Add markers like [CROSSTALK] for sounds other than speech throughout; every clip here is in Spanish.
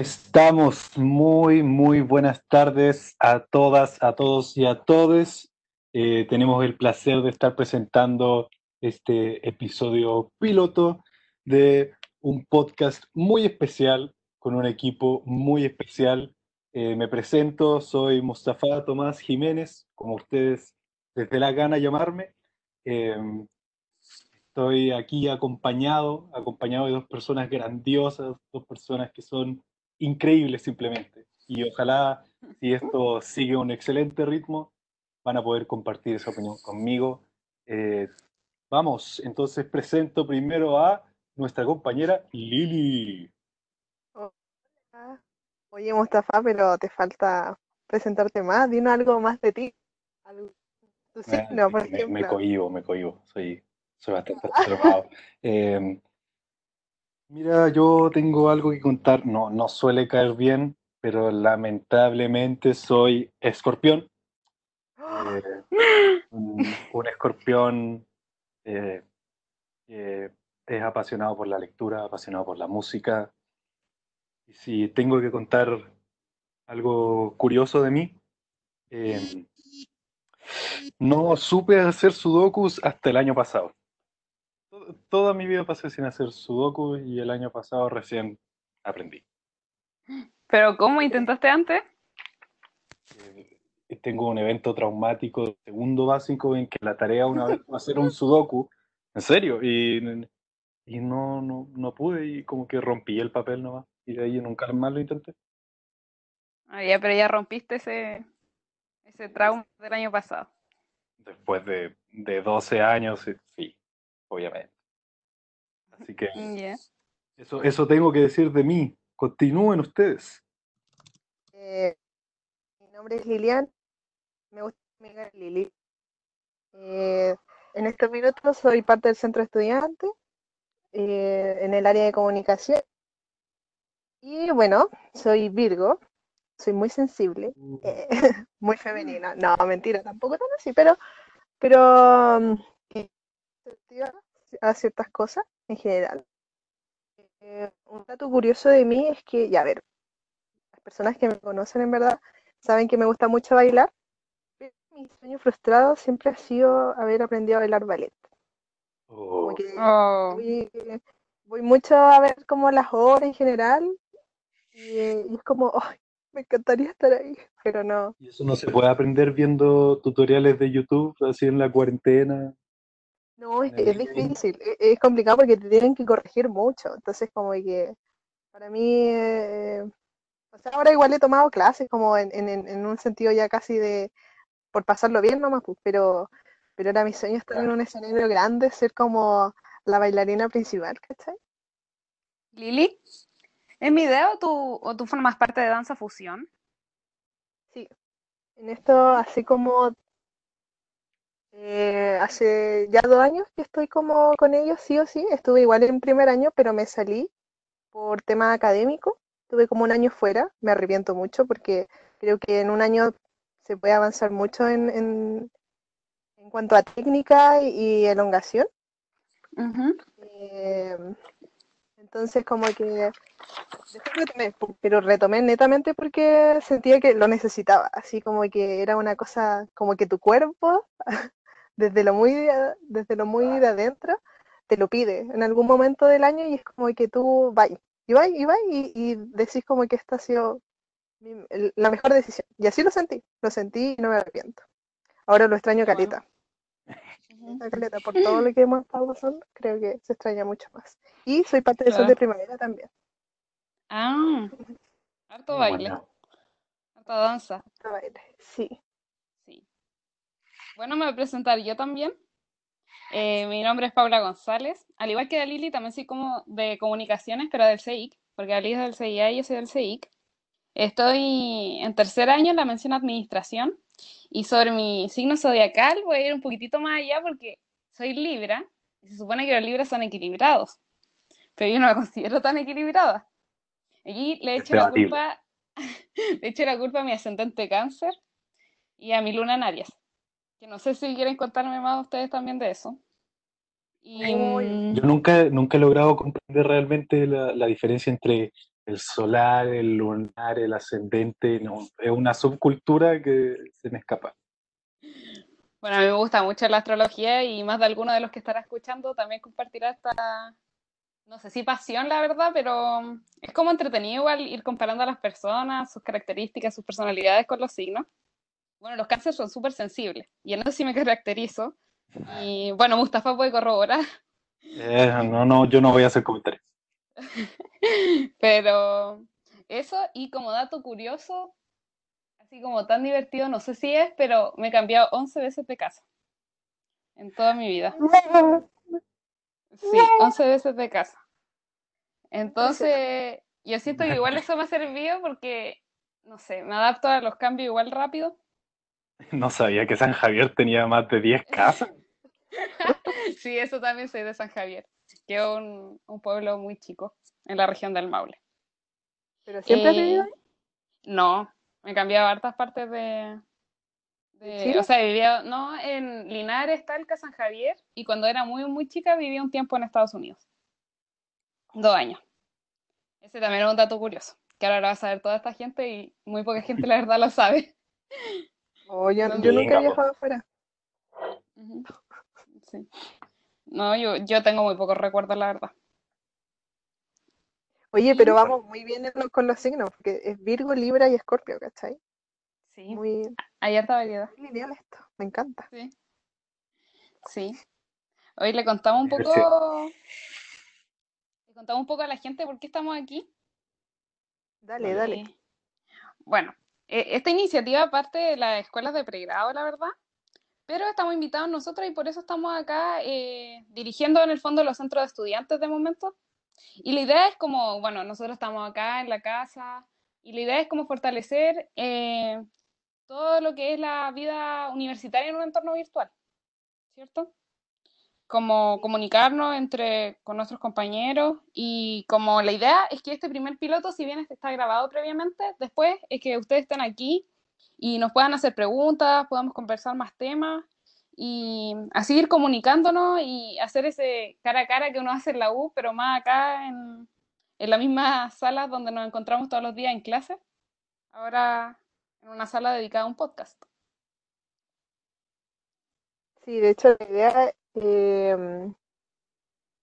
Estamos muy, muy buenas tardes a todas, a todos y a todes. Eh, tenemos el placer de estar presentando este episodio piloto de un podcast muy especial con un equipo muy especial. Eh, me presento, soy Mustafa Tomás Jiménez, como ustedes desde la gana llamarme. Em, estoy aquí acompañado, acompañado de dos personas grandiosas, dos personas que son increíbles simplemente. Y ojalá, si esto sigue un excelente ritmo, van a poder compartir esa opinión conmigo. Eh, vamos, entonces presento primero a nuestra compañera Lili. Hola. Oye, Mustafa, pero te falta presentarte más. Dinos algo más de ti. Tu signo, por me, ejemplo. me cohibo, me cohibo. Soy, soy bastante [LAUGHS] reservado. Eh, mira, yo tengo algo que contar. No, no suele caer bien, pero lamentablemente soy escorpión. Eh, [LAUGHS] un, un escorpión eh, que es apasionado por la lectura, apasionado por la música. Y si tengo que contar algo curioso de mí, eh, no supe hacer sudokus hasta el año pasado. To- Toda mi vida pasé sin hacer sudoku y el año pasado recién aprendí. ¿Pero cómo intentaste antes? Eh, tengo un evento traumático segundo básico en que la tarea una vez fue hacer un sudoku, en serio, y, y no, no, no pude y como que rompí el papel nomás y de ahí nunca más lo intenté. Ah, ya, pero ya rompiste ese, ese trauma del año pasado. Después de, de 12 años, sí, obviamente. Así que Ya. eso, eso tengo que decir de mí. Continúen ustedes. Eh, mi nombre es Lilian. Me gusta amiga Lili. Eh, en estos minutos soy parte del centro estudiante eh, en el área de comunicación. Y bueno, soy Virgo. Soy muy sensible, eh, [LAUGHS] muy femenina. No, mentira, tampoco tan así, pero, pero mm, receptiva a ciertas cosas en general. Eh, un dato curioso de mí es que, ya a ver, las personas que me conocen en verdad saben que me gusta mucho bailar, pero mi sueño frustrado siempre ha sido haber aprendido a bailar ballet. Como Oh, que Oh, voy, voy mucho a ver como las obras en general y, y es como, "Ay, me encantaría estar ahí, pero no. y eso no se puede aprender viendo tutoriales de YouTube así en la cuarentena. No, es es difícil, e- es complicado porque te tienen que corregir mucho, entonces como que para mí, eh, o sea, ahora igual he tomado clases como en, en, en- un sentido ya casi de, por pasarlo bien nomás, pues, pero, pero era mi sueño estar en un escenario grande, ser como la bailarina principal, ¿cachai? Lili, ¿en video tú, o tú formas parte de danza fusión? Sí, en esto así como eh, hace ya dos años que estoy como con ellos, sí o sí, estuve igual en primer año, pero me salí por tema académico, tuve como un año fuera, me arrepiento mucho porque creo que en un año se puede avanzar mucho en, en, en cuanto a técnica y, y elongación. Eh, entonces como que después retomé, pu- pero retomé netamente porque sentía que lo necesitaba, así como que era una cosa, como que tu cuerpo, desde lo muy de, desde lo muy de adentro, te lo pide en algún momento del año y es como que tú vas, y vas, y vas, y, y decís como que esta ha sido mi- la mejor decisión. Y así lo sentí, lo sentí y no me arrepiento. Ahora lo extraño caleta, caleta, por todo lo que hemos estado pasando, creo que se extraña mucho más. Y soy parte de Sol de Claro. Primavera también. Ah, harto baile, bueno. harta danza. a baile. Sí. Bueno, me voy a presentar yo también. Eh, mi nombre es Paula González. Al igual que la Lili, también soy como de comunicaciones, pero del CEIC, porque la Lili es del CIA y yo soy del CEIC. Estoy en tercer año en la mención administración y sobre mi signo zodiacal voy a ir un poquitito más allá porque soy Libra y se supone que los Libras son equilibrados, pero yo no me considero tan equilibrada. Aquí le echo la culpa, [LAUGHS] le echo la culpa a mi ascendente cáncer y a mi luna en Aries. Que no sé si quieren contarme más ustedes también de eso. Y mm, Yo nunca, nunca he logrado comprender realmente la, la diferencia entre el solar, el lunar, el ascendente, no, es una subcultura que se me escapa. Bueno, a mí me gusta mucho la astrología y más de alguno de los que estará escuchando también compartirá esta, no sé si pasión, la verdad, pero es como entretenido igual ir comparando a las personas, sus características, sus personalidades con los signos. Bueno, los cánceres son súper sensibles y en eso sí me caracterizo. Y bueno, Mustafa puede corroborar. Eh, no, no, yo no voy a hacer comentarios. [LAUGHS] Pero eso, y como dato curioso, así como tan divertido, no sé si es, pero me he cambiado 11 veces de casa en toda mi vida. Sí, 11 veces de casa. Entonces, yo siento que igual eso me ha servido porque, no sé, me adapto a los cambios igual rápido. [LAUGHS] No sabía que San Javier tenía más de 10 casas. [LAUGHS] sí, eso también soy de San Javier, que es un, un pueblo muy chico en la región del Maule. ¿Pero siempre has Eh, vivido ahí? No, me he cambiado a hartas partes de, de- o sea, vivía, no, en Linares, Talca, San Javier, y cuando era muy, muy chica vivía un tiempo en Estados Unidos. Dos años. Ese también era un dato curioso, que ahora lo va a saber toda esta gente y muy poca gente la verdad lo sabe. [LAUGHS] Oh, yo, No, yo nunca he viajado afuera. Sí. No, yo, yo tengo muy pocos recuerdos, la verdad. Oye, pero vamos muy bien con los signos, porque es Virgo, Libra y Escorpio, ¿cachai? Sí, Muy, hay harta variedad. muy lineal esto, me encanta. Sí. Sí. Hoy le contamos un poco. Le contamos un poco a la gente por qué estamos aquí. Dale, dale. Bueno, esta iniciativa parte de las escuelas de pregrado, la verdad, pero estamos invitados nosotros y por eso estamos acá eh, dirigiendo en el fondo los centros de estudiantes de momento. Y la idea es como, bueno, nosotros estamos acá en la casa y la idea es como fortalecer eh, todo lo que es la vida universitaria en un entorno virtual, ¿cierto? Como comunicarnos entre, con nuestros compañeros y como la idea es que este primer piloto, si bien este está grabado previamente, después es que ustedes estén aquí y nos puedan hacer preguntas, podamos conversar más temas y así ir comunicándonos y hacer ese cara a cara que uno hace en la U, pero más acá en, en la misma sala donde nos encontramos todos los días en clase, ahora en una sala dedicada a un podcast. Sí, de hecho la idea, eh,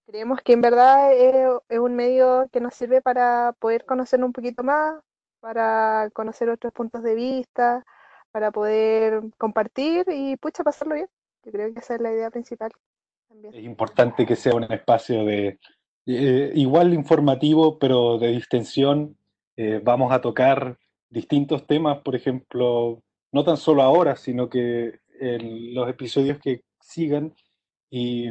creemos que en verdad es, un medio que nos sirve para poder conocernos un poquito más, para conocer otros puntos de vista, para poder compartir y pucha, pasarlo bien. Yo creo que esa es la idea principal. Es importante que sea un espacio de eh, igual informativo, pero de distensión. Eh, vamos a tocar distintos temas, por ejemplo, no tan solo ahora, sino que en los episodios que sigan. Y,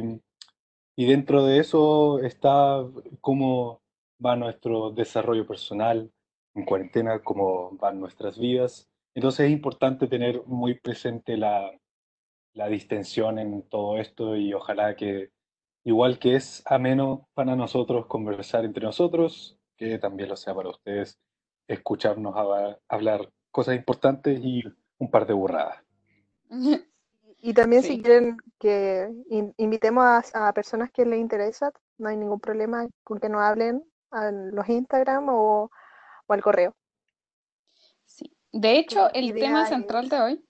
y dentro de eso está cómo va nuestro desarrollo personal en cuarentena, cómo van nuestras vidas. Entonces es importante tener muy presente la, la distensión en todo esto y ojalá que, igual que es ameno para nosotros conversar entre nosotros, que también lo sea para ustedes escucharnos hablar cosas importantes y un par de burradas. [LAUGHS] Y también si quieren que in- invitemos a, a personas que les interesa, no hay ningún problema con que nos hablen a los Instagram o, o al correo. Sí. De hecho, el tema es- central de hoy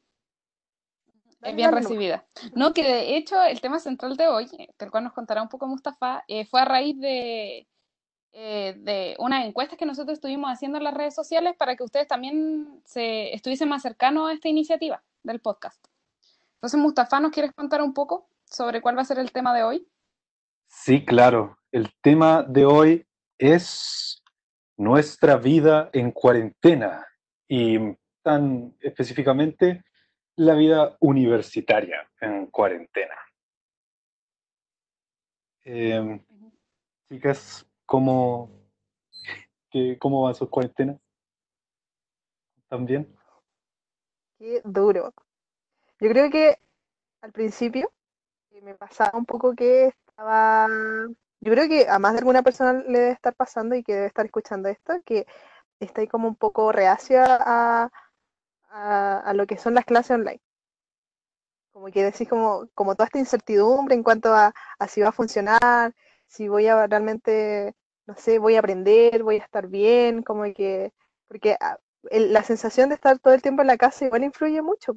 es bien recibida. No, que de hecho el tema central de hoy, eh, del cual nos contará un poco Mustafa, eh, fue a raíz de, eh, de unas encuestas que nosotros estuvimos haciendo en las redes sociales para que ustedes también se estuviesen más cercanos a esta iniciativa del podcast. Entonces, Mustafa, ¿nos quieres contar un poco sobre cuál va a ser el tema de hoy? Sí, claro. El tema de hoy es nuestra vida en cuarentena y tan específicamente la vida universitaria en cuarentena. Eh, chicas, ¿cómo, qué- cómo van sus cuarentenas? ¿También? Qué duro. Yo creo que al principio me pasaba un poco que estaba. Yo creo que a más de alguna persona le debe estar pasando y que debe estar escuchando esto, que está ahí como un poco reacia a, a, a lo que son las clases online. Como que decís como, como toda esta incertidumbre en cuanto a, a si va a funcionar, si voy a realmente no sé, voy a aprender, voy a estar bien, como que, porque ah, la sensación de estar todo el tiempo en la casa igual influye mucho.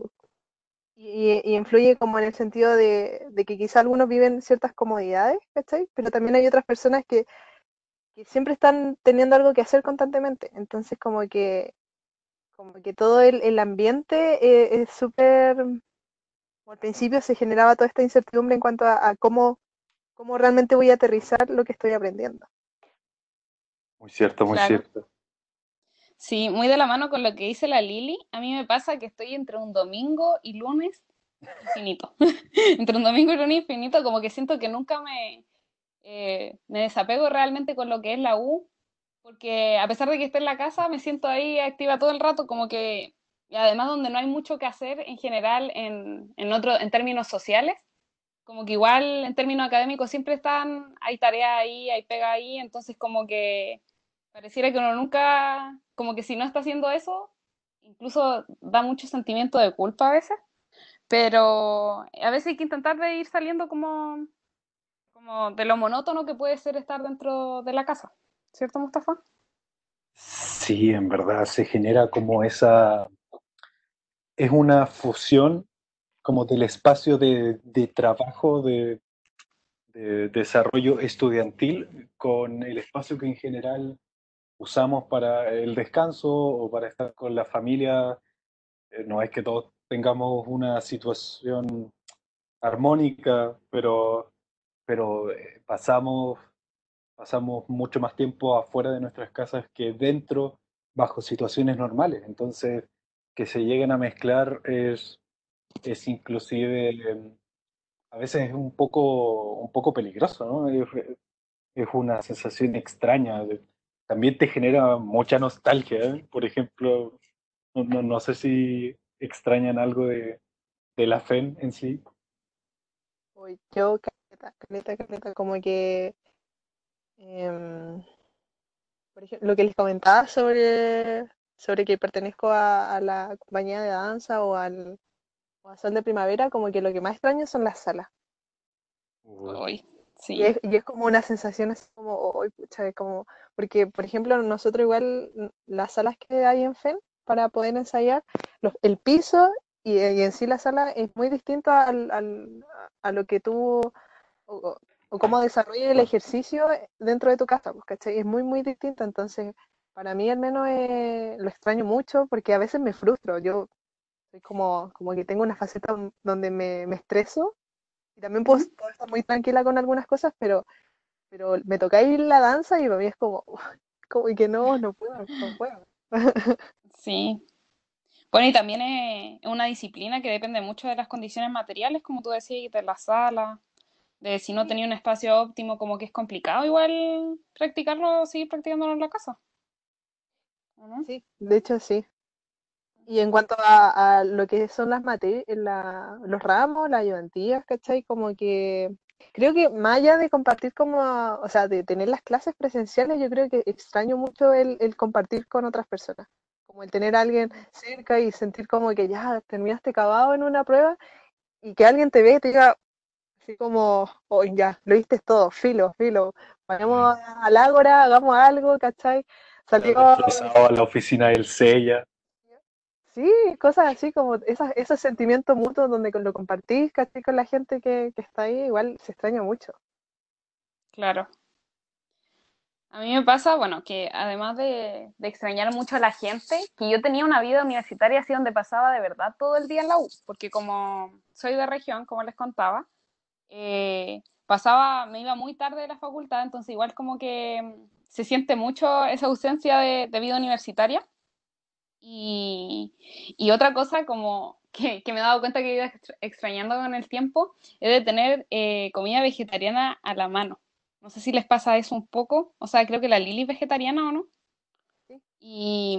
Y, influye como en el sentido de, que quizá algunos viven ciertas comodidades, ¿cachai? Pero también hay otras personas que, siempre están teniendo algo que hacer constantemente. Entonces como que, como que todo el, ambiente eh, es súper... Al principio se generaba toda esta incertidumbre en cuanto a, cómo, cómo realmente voy a aterrizar lo que estoy aprendiendo. Muy cierto, muy cierto. Sí, muy de la mano con lo que dice la Lili. A mí me pasa que estoy entre un domingo y lunes infinito. [LAUGHS] entre un domingo y lunes infinito, como que siento que nunca me, eh, me desapego realmente con lo que es la U, porque a pesar de que esté en la casa, me siento ahí activa todo el rato, como que, y además donde no hay mucho que hacer en general en, en, otro, en términos sociales, como que igual en términos académicos siempre están, hay tarea ahí, hay pega ahí, entonces como que pareciera que uno nunca, como que si no está haciendo eso, incluso da mucho sentimiento de culpa a veces, pero a veces hay que intentar de ir saliendo como, como de lo monótono que puede ser estar dentro de la casa, ¿cierto Mustafa? Sí, en verdad se genera como esa, es una fusión como del espacio de, de trabajo, de, de desarrollo estudiantil con el espacio que en general usamos para el descanso o para estar con la familia. Eh, no es que todos tengamos una situación armónica, pero, pero eh, pasamos, pasamos mucho más tiempo afuera de nuestras casas que dentro bajo situaciones normales. Entonces, que se lleguen a mezclar es, es inclusive, a veces es un poco, un poco peligroso, ¿no? Es, es una sensación extraña. De, también te genera mucha nostalgia. ¿eh? Por ejemplo, no, no, sé si extrañan algo de, la FEN en sí. yo, caleta, caleta, como que, em, por ejemplo, lo que les comentaba sobre, sobre que pertenezco a, la compañía de danza o al, o Sol de Primavera, como que lo que más extraño son las salas. Uy. Y, es, y, es, como una sensación así como, oh, pucha, como, porque por ejemplo nosotros igual las salas que hay en FEN para poder ensayar, el piso y, en sí la sala es muy distinto al, a lo que tú, o, cómo desarrollas el ejercicio dentro de tu casa, pues, ¿cachai? Es muy, muy distinto, entonces para mí al menos eh, lo extraño mucho porque a veces me frustro, yo soy como, como que tengo una faceta donde me, me estreso y también puedo, estar muy tranquila con algunas cosas, pero, pero me toca ir la danza y para mí es como, [LAUGHS] como que no, no puedo, no puedo. Sí. Bueno, y también es una disciplina que depende mucho de las condiciones materiales, como tú decías, de la sala, de si no tenía un espacio óptimo, como que es complicado igual practicarlo, seguir practicándolo en la casa. Sí, de hecho sí. Y en cuanto a, lo que son las materias, los ramos, las ayudantías, ¿cachai? Como que creo que más allá de compartir como, o sea, de tener las clases presenciales, yo creo que extraño mucho el, compartir con otras personas. Como el tener a alguien cerca y sentir como que ya terminaste acabado en una prueba y que alguien te ve y te diga así como, oh, ya, lo viste todo, filo, filo, vayamos al ágora, hagamos algo, ¿cachai? Salimos a la oficina del SEIA. Sí, cosas así como esos, esos sentimientos mutuos donde lo compartís casi con la gente que, está ahí, igual se extraña mucho. Claro. A mí me pasa, bueno, que además de, extrañar mucho a la gente, que yo tenía una vida universitaria así donde pasaba de verdad todo el día en la U, porque como soy de región, como les contaba, eh, pasaba, me iba muy tarde de la facultad, entonces igual como que se siente mucho esa ausencia de vida universitaria. Y, y otra cosa como que, que, me he dado cuenta que he ido extrañando con el tiempo es de tener eh, comida vegetariana a la mano. No sé si les pasa eso un poco. O sea, creo que la Lili es vegetariana o no. Y,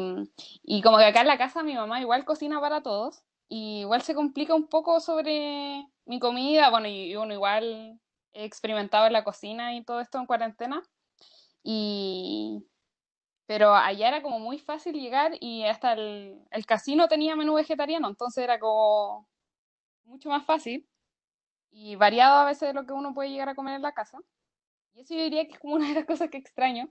y, como que acá en la casa mi mamá igual cocina para todos. Y igual se complica un poco sobre mi comida. Bueno, y uno igual he experimentado en la cocina y todo esto en cuarentena. Y, pero allá era como muy fácil llegar y hasta el, el casino tenía menú vegetariano, entonces era como mucho más fácil y variado a veces de lo que uno puede llegar a comer en la casa. Y eso yo diría que es como una de las cosas que extraño.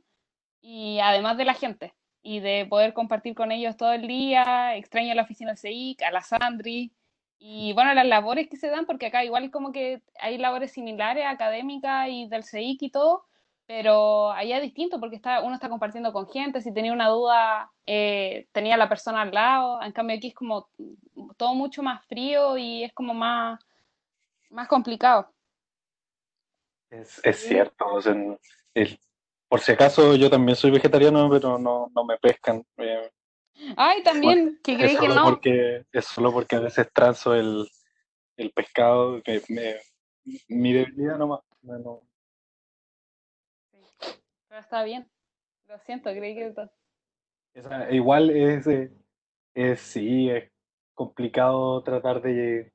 Y además de la gente, y de poder compartir con ellos todo el día, extraño la oficina del CIC, a la Sandri, y bueno, las labores que se dan, porque acá igual como que hay labores similares, académicas y del CIC y todo, pero allá es distinto porque está, uno está compartiendo con gente, si tenía una duda, eh, tenía la persona al lado, en cambio aquí es como todo mucho más frío y es como más, más complicado. Es, es cierto, o sea, el, por si acaso yo también soy vegetariano, pero no, no me pescan. Eh, Ay, también, que creí que no. Porque, es solo porque a veces transo el, el pescado, me, me, mi debilidad nomás. No. Pero está bien. Lo siento, creí que... igual es, eh, es, sí, es complicado tratar de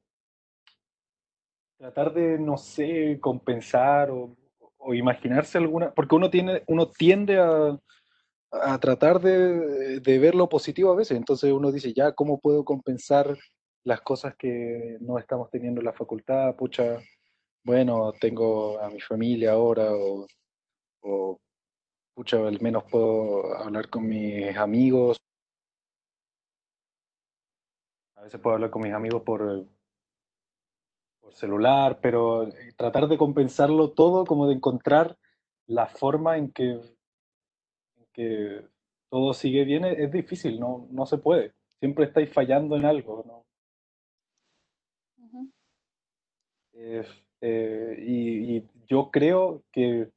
tratar de, no sé, compensar o, o imaginarse alguna, porque uno tiene, uno tiende a, a tratar de, de, ver lo positivo a veces. Entonces uno dice, ya, ¿cómo puedo compensar las cosas que no estamos teniendo en la facultad? Pucha, bueno, tengo a mi familia ahora, o, o pucha, al menos puedo hablar con mis amigos. A veces puedo hablar con mis amigos por, por celular, pero tratar de compensarlo todo, como de encontrar la forma en que que todo sigue bien es, difícil, no, no se puede. Siempre estáis fallando en algo, ¿no? Eh, y, yo creo que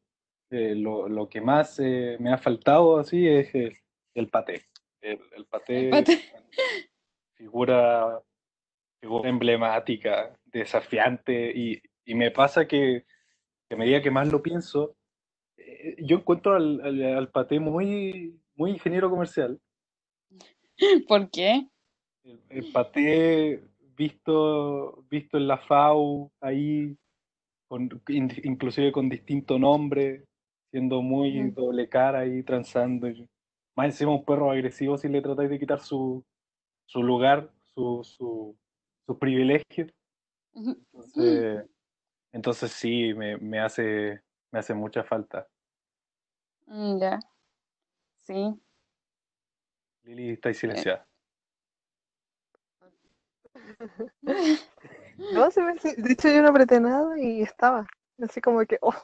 eh, lo, lo, que más eh, me ha faltado así es el, paté. El, el paté, [LAUGHS] Figura, figura emblemática, desafiante, y, y me pasa que, que a medida que más lo pienso, eh, yo encuentro al, al, Paté muy, muy ingeniero comercial. [LAUGHS] ¿Por qué? El, Paté visto, visto en la FAU ahí, con, inclusive con distinto nombre, siendo muy doble cara ahí, transando. Más encima un perro agresivo si le tratáis de quitar su, su lugar, su, su, su privilegio. Entonces, entonces sí, me, me, hace, me hace mucha falta. Mm, ya. Sí. Lili, está silenciada. [LAUGHS] No, se me, de hecho yo no apreté nada y estaba. Así como que, oh,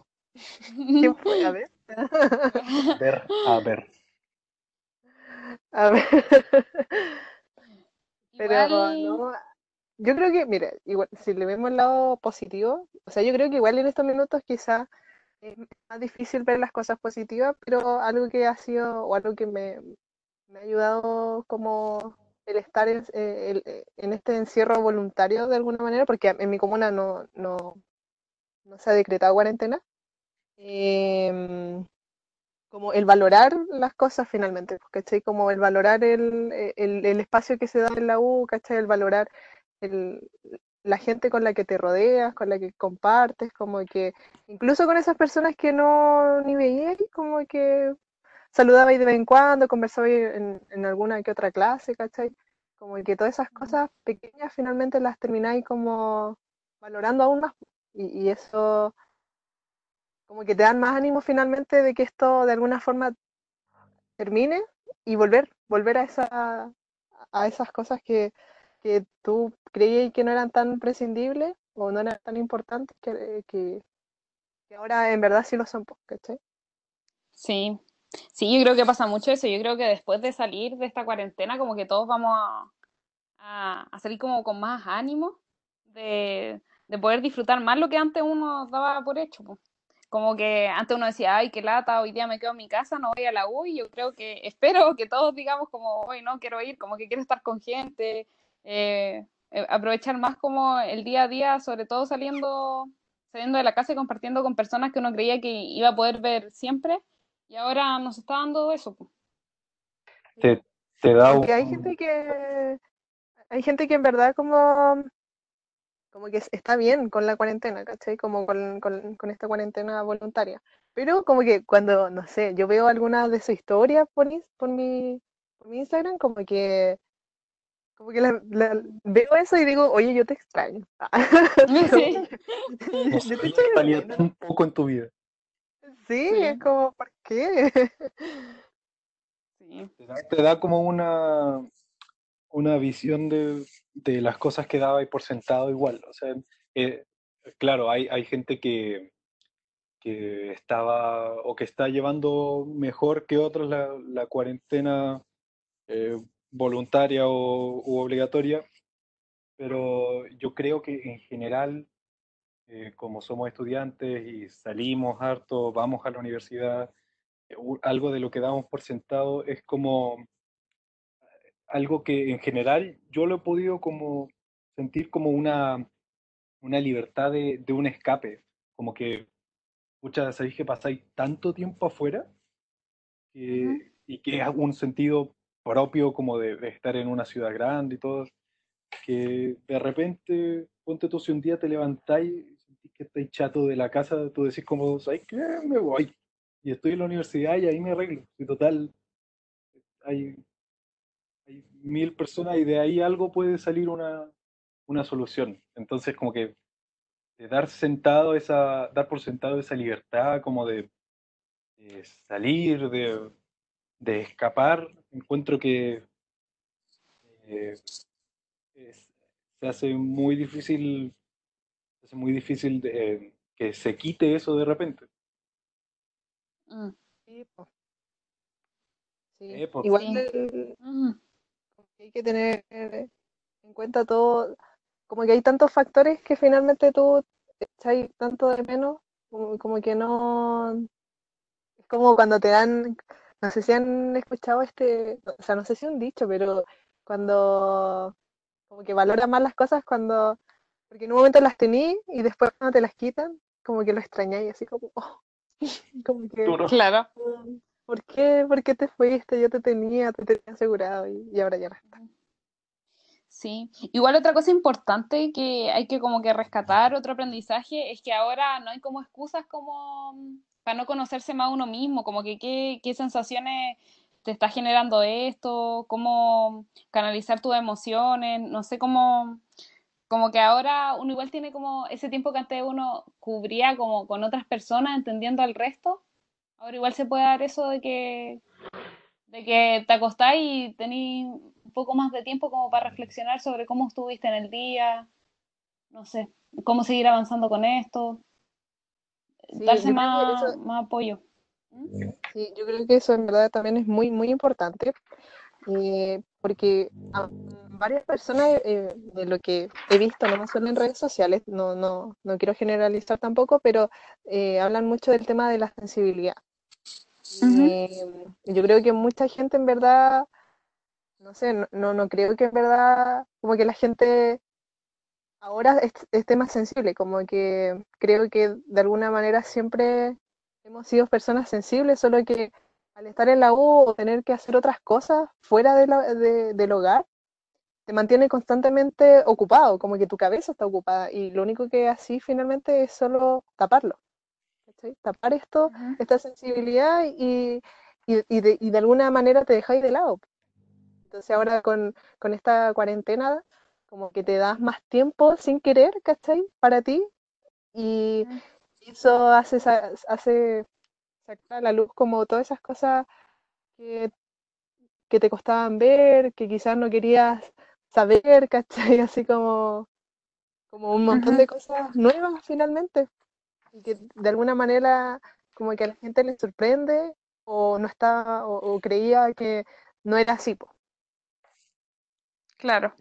¿quién fue? [LAUGHS] A ver. A ver, a ver. A ver. Pero no, yo creo que, mira, igual, si le vemos el lado positivo, o sea, yo creo que igual en estos minutos quizá es más difícil ver las cosas positivas, pero algo que ha sido, o algo que me, ha ayudado como el estar en, eh, eh, en, este encierro voluntario de alguna manera, porque en mi comuna no, no, no se ha decretado cuarentena, em, como el valorar las cosas finalmente, ¿cachai? Como el valorar el, el, el, espacio que se da en la U, ¿cachai? El valorar el, la gente con la que te rodeas, con la que compartes, como que incluso con esas personas que no ni veías, como que saludabais de vez en cuando, conversabais en, en, alguna que otra clase, ¿cachai? Como que todas esas cosas pequeñas finalmente las termináis como valorando aún más. Y, y eso como que te dan más ánimo finalmente de que esto de alguna forma termine y volver, volver a esa a esas cosas que, que tú creías que no eran tan prescindibles o no eran tan importantes que, que, ahora en verdad sí lo son, ¿cachai? Sí, sí, yo creo que pasa mucho eso. Yo creo que después de salir de esta cuarentena, como que todos vamos a, a, salir como con más ánimo de, de, poder disfrutar más lo que antes uno daba por hecho. Como que antes uno decía, ay, qué lata, hoy día me quedo en mi casa, no voy a la U, y yo creo que, [LAUGHS] espero que todos digamos como, hoy no quiero ir, como que quiero estar con gente, eh, eh, aprovechar más como el día a día, sobre todo saliendo, saliendo de la casa y compartiendo con personas que uno creía que iba a poder ver siempre y ahora nos está dando eso. Te, da hay gente que hay gente que en verdad como como que está bien con la cuarentena, ¿cachai? Como con, con, con, esta cuarentena voluntaria. Pero como que cuando, no sé, yo veo algunas de sus historias por, por, mi, por mi Instagram, como que como que la, veo eso y digo, oye, yo te extraño. [LAUGHS] [LAUGHS] Sí. yo te un poco en tu vida. Sí, Sí. es como, ¿por qué? Sí. Te da, te da como una, una visión de, de las cosas que daba y por sentado igual. O sea, eh, claro, hay, hay gente que, que estaba o que está llevando mejor que otros la, cuarentena eh, voluntaria o u obligatoria, pero yo creo que en general, eh, como somos estudiantes y salimos harto, vamos a la universidad, algo de lo que damos por sentado es como algo que en general yo lo he podido como sentir como una, una libertad de, de un escape, como que, muchas sabéis que pasáis tanto tiempo afuera que- Ujú. y que es un sentido propio como de, de estar en una ciudad grande y todo, que de repente, ponte tú si un día te levantáis y sentís que estáis chato de la casa, tú decís como, ¿sabes qué? Me voy. Y estoy en la universidad y ahí me arreglo. Y total, hay, hay mil personas y de ahí algo puede salir una, una solución. Entonces, como que de dar sentado esa, dar por sentado esa libertad, como de, de salir, de, de escapar, encuentro que eh, es- se hace muy difícil, se hace muy difícil de- que se quite eso de repente. Mm. Sí, po. Sí. Eh, pues, Igual Sí. el-. Hay que tener en cuenta todo, como que hay tantos factores que finalmente tú echas tanto de menos, como, como que no, es como cuando te dan, no sé si han escuchado este, o sea, no sé si un dicho, pero cuando como que valora más las cosas cuando, porque en un momento las tení y después cuando te las quitan, como que lo extrañáis, así como, oh, [LAUGHS] como que, duro. Claro. ¿Por qué, por qué te fuiste? Yo te tenía, te tenía asegurado y, ahora ya no está. Sí, igual otra cosa importante que hay que como que rescatar, otro aprendizaje, es que ahora no hay como excusas como mm, para no conocerse más uno mismo, como que qué, qué sensaciones te está generando esto, cómo canalizar tus emociones, no sé cómo, como que ahora uno igual tiene como ese tiempo que antes uno cubría como con otras personas, entendiendo al resto, ahora igual se puede dar eso de que de que te acostás y tenés un poco más de tiempo como para reflexionar sobre cómo estuviste en el día, no sé, cómo seguir avanzando con esto, Sí, darse más, eso, más apoyo. ¿Mm? sí, yo creo que eso en verdad también es muy, muy importante, eh, porque a varias personas, eh, de lo que he visto, no solo en redes sociales, no, no, no quiero generalizar tampoco, pero eh, hablan mucho del tema de la sensibilidad. Y yo creo que mucha gente en verdad, no sé, no, no, no creo que en verdad, como que la gente ahora est- esté más sensible, como que creo que de alguna manera siempre hemos sido personas sensibles, solo que al estar en la U o tener que hacer otras cosas fuera de la- de- del hogar, te mantiene constantemente ocupado, como que tu cabeza está ocupada y lo único que así finalmente es solo taparlo, Tapar esto, esta sensibilidad y, y, y de, y de alguna manera te dejáis de lado. Entonces ahora con, con esta cuarentena, como que te das más tiempo sin querer, ¿cachai? Para ti y eso hace, hace sacar a la luz como todas esas cosas que, que te costaban ver, que quizás no querías saber, ¿cachai? [LAUGHS] Así como, como un montón de cosas nuevas finalmente y que de alguna manera como que a la gente le sorprende o no está o, o creía que no era así, po. Claro.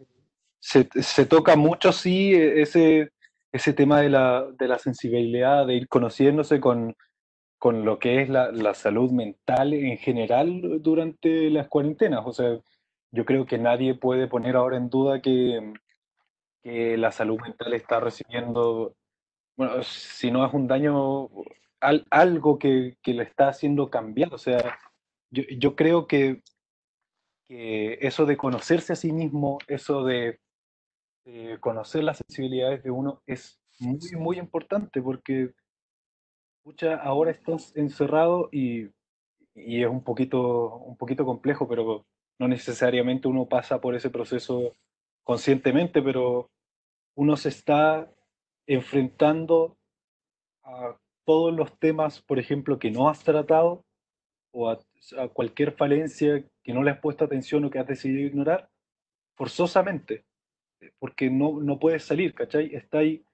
Se, se toca mucho, sí, ese, ese tema de la, de la sensibilidad, de ir conociéndose con, con lo que es la, la salud mental en general durante las cuarentenas. O sea, yo creo que nadie puede poner ahora en duda que, que la salud mental está recibiendo, bueno, si no es un daño, al- algo que, que le está haciendo cambiar. O sea, yo, yo creo que, eso de conocerse a sí mismo, eso de, conocer las sensibilidades de uno es muy, muy importante porque pucha, ahora estás encerrado y, y es un poquito, un poquito complejo, pero no necesariamente uno pasa por ese proceso conscientemente, pero uno se está enfrentando a todos los temas, por ejemplo, que no has tratado o a, cualquier falencia que no le has puesto atención o que has decidido ignorar, forzosamente, porque no, no puedes salir, ¿cachai? Está ahí,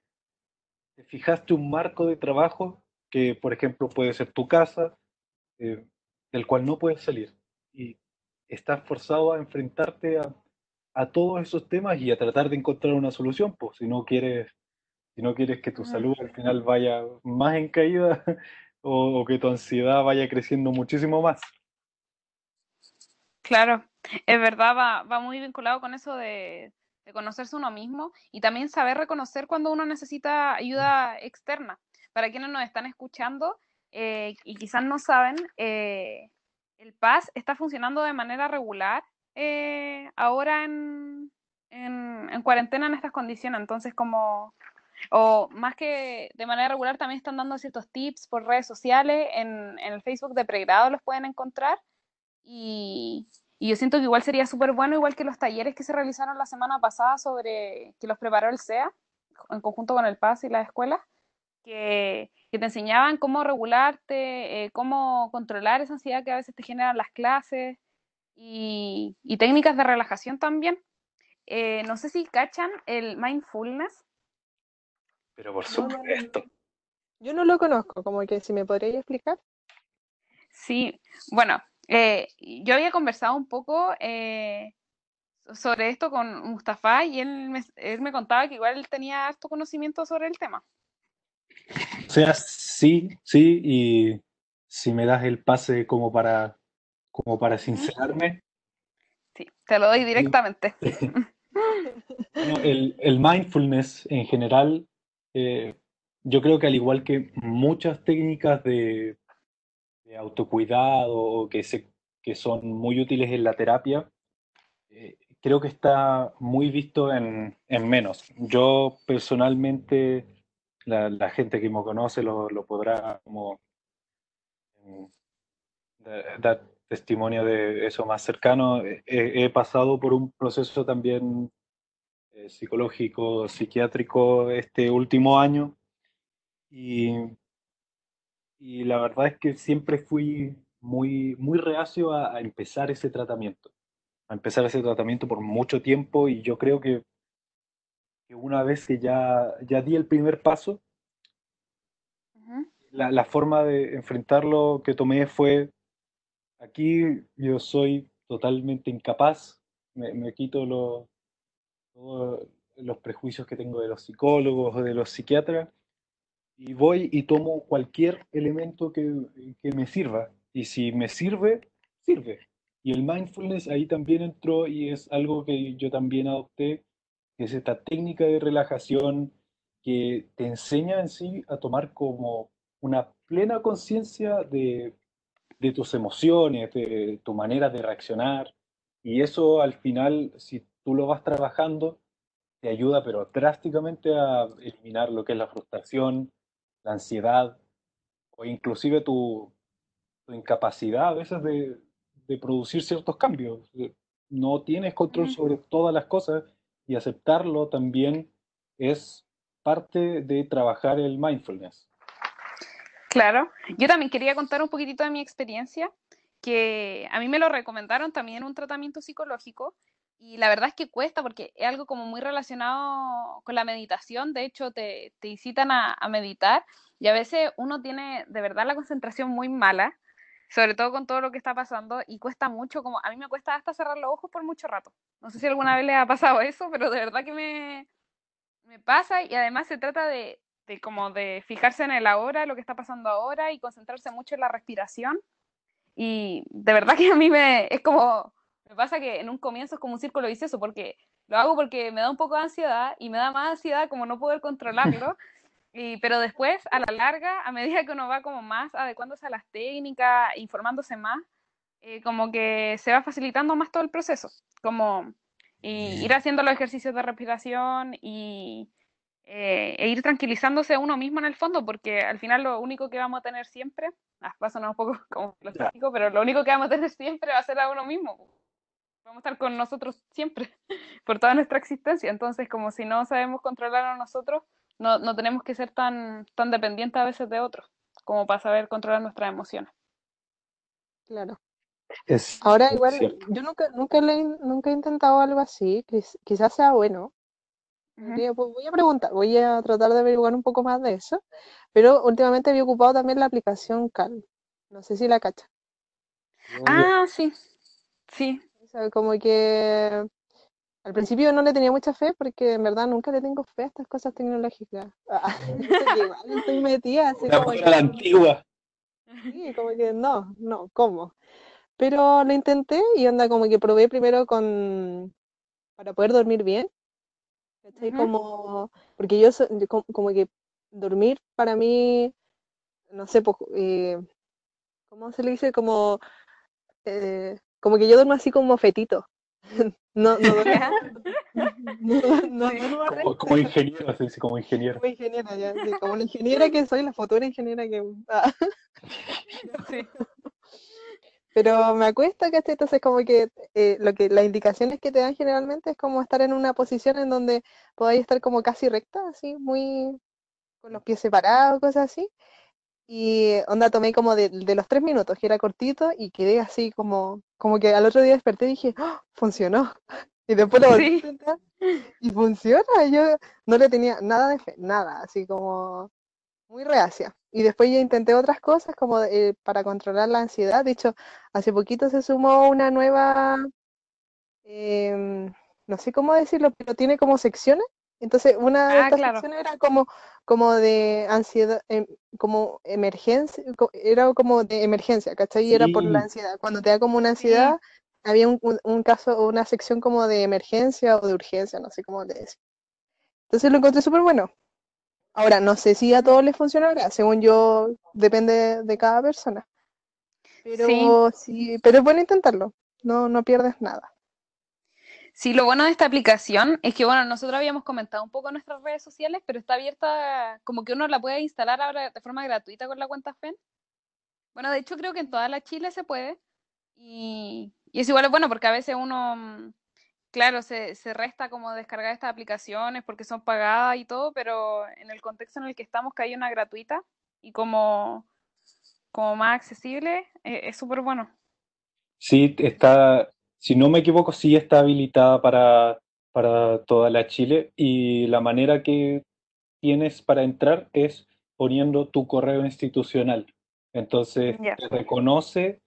te fijaste un marco de trabajo que, por ejemplo, puede ser tu casa, eh, del cual no puedes salir. Y estás forzado a enfrentarte a, a, todos esos temas y a tratar de encontrar una solución, pues si no quieres, si no quieres que tu salud al final vaya más en caída [LAUGHS] o, que tu ansiedad vaya creciendo muchísimo más. Claro, es verdad, va, va muy vinculado con eso de, de conocerse uno mismo y también saber reconocer cuando uno necesita ayuda externa. Para quienes nos están escuchando, eh, y quizás no saben, eh, el PAS está funcionando de manera regular eh, ahora en, en, cuarentena en estas condiciones. Entonces, como, o más que de manera regular, también están dando ciertos tips por redes sociales. En, en el Facebook de pregrado los pueden encontrar. Y, y yo siento que igual sería súper bueno, igual que los talleres que se realizaron la semana pasada sobre que los preparó el SEA, en conjunto con el PAS y la escuela, que que te enseñaban cómo regularte, eh, cómo controlar esa ansiedad que a veces te generan las clases y, técnicas de relajación también. Eh, no sé si cachan el mindfulness. Pero por supuesto. yo no lo conozco, como que si me podría explicar. Sí, bueno, eh, yo había conversado un poco sobre esto con Mustafa y él me, él me contaba que igual él tenía harto conocimiento sobre el tema. O sea, sí, sí, y si me das el pase como para, como para sincerarme. Sí, te lo doy directamente. [LAUGHS] el, mindfulness en general, eh, yo creo que al igual que muchas técnicas de, autocuidado que, se, que son muy útiles en la terapia, eh, creo que está muy visto en, en menos. Yo personalmente la, gente que me conoce lo, podrá como mm, dar testimonio de eso más cercano. He, pasado por un proceso también eh, psicológico, psiquiátrico este último año. Y, y, la verdad es que siempre fui muy, muy reacio a empezar ese tratamiento, a empezar ese tratamiento por mucho tiempo. Y yo creo que una vez que ya, ya di el primer paso, la, la, forma de enfrentarlo que tomé fue, aquí yo soy totalmente incapaz, me, quito los los prejuicios que tengo de los psicólogos o de los psiquiatras y voy y tomo cualquier elemento que, que me sirva. Y si me sirve, sirve. Y el mindfulness ahí también entró y es algo que yo también adopté es esta técnica de relajación que te enseña en sí a tomar como una plena conciencia de, tus emociones, de tu manera de reaccionar. Y eso al final, si tú lo vas trabajando, te ayuda pero drásticamente a eliminar lo que es la frustración, la ansiedad o inclusive tu, incapacidad a veces de, de, producir ciertos cambios. No tienes control sobre todas las cosas y aceptarlo también es parte de trabajar el mindfulness. Claro, yo también quería contar un poquitito de mi experiencia, que a mí me lo recomendaron también en un tratamiento psicológico y la verdad es que cuesta porque es algo como muy relacionado con la meditación, de hecho te, te incitan a, a meditar y a veces uno tiene de verdad la concentración muy mala sobre todo con todo lo que está pasando y cuesta mucho, como a mí me cuesta hasta cerrar los ojos por mucho rato. No sé si alguna vez le ha pasado eso, pero de verdad que me, me pasa y además se trata de, de como de fijarse en el ahora, lo que está pasando ahora y concentrarse mucho en la respiración. Y de verdad que a mí me es como, me pasa que en un comienzo es como un círculo vicioso porque lo hago porque me da un poco de ansiedad y me da más ansiedad como no poder controlarlo. [LAUGHS] Y, pero después, a la larga, a medida que uno va como más adecuándose a las técnicas, informándose más, eh, como que se va facilitando más todo el proceso. Como ir haciendo los ejercicios de respiración y, eh, e ir tranquilizándose uno mismo en el fondo, porque al final lo único que vamos a tener siempre, ah, va a sonar un poco [LAUGHS] como filosófico, pero lo único que vamos a tener siempre va a ser a uno mismo. Vamos a estar con nosotros siempre, [LAUGHS] por toda nuestra existencia. Entonces, como si no sabemos controlar a nosotros, no, no tenemos que ser tan, tan dependientes a veces de otros. como para saber controlar nuestras emociones. Claro. Es Ahora es igual, cierto. yo nunca, nunca, le, he- nunca he intentado algo así, quiz- quizás sea bueno. Voy a preguntar, voy a tratar de averiguar un poco más de eso, pero últimamente había ocupado también la aplicación Calm. No sé si la cacha. Yo- Ah, sí, sí. O sea, como que al principio no le tenía mucha fe porque en verdad nunca le tengo fe a estas cosas tecnológicas. Ah, [LAUGHS] igual estoy metida así como la antigua. sí, como que no, no, ¿cómo? Pero lo intenté y onda como que probé primero con, para poder dormir bien. Como, porque yo, so- yo co- como, que dormir para mí, no sé, pues, eh, ¿cómo se le dice? Como, eh, como que yo duermo así como fetito. [LAUGHS] No, no no, no Sí. Como, ingeniero, se dice como ingeniero. Como ingeniera, ya, sí, como la ingeniera que soy, la futura ingeniera que... ah. [LAUGHS] Sí. Pero me acuesta, ¿cachai? Entonces como que, eh, lo que las indicaciones que te dan generalmente es como estar en una posición en donde podáis estar como casi recta, así, muy con los pies separados, cosas así. Y onda tomé como de, de los tres minutos, que era cortito, y quedé así como, como que al otro día desperté y dije, ¡Ah! funcionó. [LAUGHS] Y después lo volví a Sí. intentar y funciona. Yo no le tenía nada de fe, nada, así como muy reacia. Y después yo intenté otras cosas como eh, para controlar la ansiedad. De hecho, hace poquito se sumó una nueva, em, no sé cómo decirlo, pero tiene como secciones. Entonces, una de Ah, estas claro. secciones era como, como de ansiedad, em, como emergencia, era como de emergencia, ¿cachai? Y era por la Sí, ansiedad. Cuando te da como una Sí. ansiedad, había un, un, un caso una sección como de emergencia o de urgencia, no sé cómo le decía. Entonces lo encontré súper bueno. Ahora, no sé si a todos les funcionará, según yo, depende de cada persona. Sí. Pero sí, pero es bueno intentarlo, no, no pierdes nada. Sí, lo bueno de esta aplicación es que, bueno, nosotros habíamos comentado un poco nuestras redes sociales, pero está abierta, como que uno la puede instalar ahora de forma gratuita con la cuenta FEN. Bueno, de hecho creo que en toda la Chile se puede. Y, es igual bueno porque a veces uno, mm, claro, se, se resta como descargar estas aplicaciones porque son pagadas y todo, pero en el contexto en el que estamos, que hay una gratuita y como, como más accesible, eh, es súper bueno. sí, está, si no me equivoco, sí está habilitada para, para toda la Chile y la manera que tienes para entrar es poniendo tu correo institucional. Entonces, te reconoce,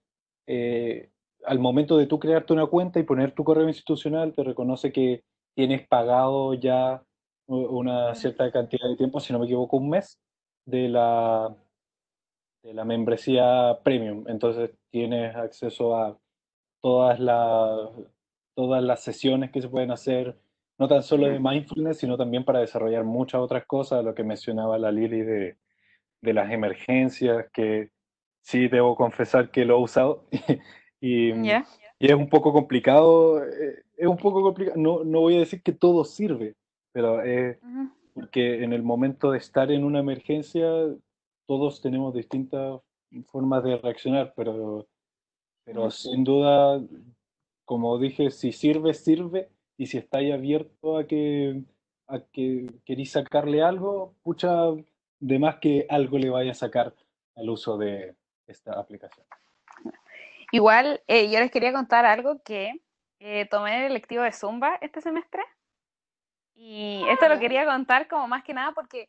eh, al momento de tú crearte una cuenta y poner tu correo institucional, te reconoce que tienes pagado ya una cierta cantidad de tiempo, si no me equivoco, un mes de la, de la membresía premium. Entonces, tienes acceso a todas las, todas las sesiones que se pueden hacer, no tan solo de mindfulness, sino también para desarrollar muchas otras cosas, lo que mencionaba la Lili de, de las emergencias, que sí debo confesar que lo he usado [LAUGHS] y, ¿Ya? y es un poco complicado, eh, es un poco complicado, no, no voy a decir que todo sirve, pero es porque en el momento de estar en una emergencia todos tenemos distintas formas de reaccionar, pero pero sin duda, como dije, si sirve, sirve, y si estáis abierto a que, a que queréis sacarle algo, pucha, de más que algo le vaya a sacar al uso de esta aplicación. Igual, eh, yo les quería contar algo que eh, tomé el electivo de Zumba este semestre. Y esto lo Ya. quería contar como más que nada porque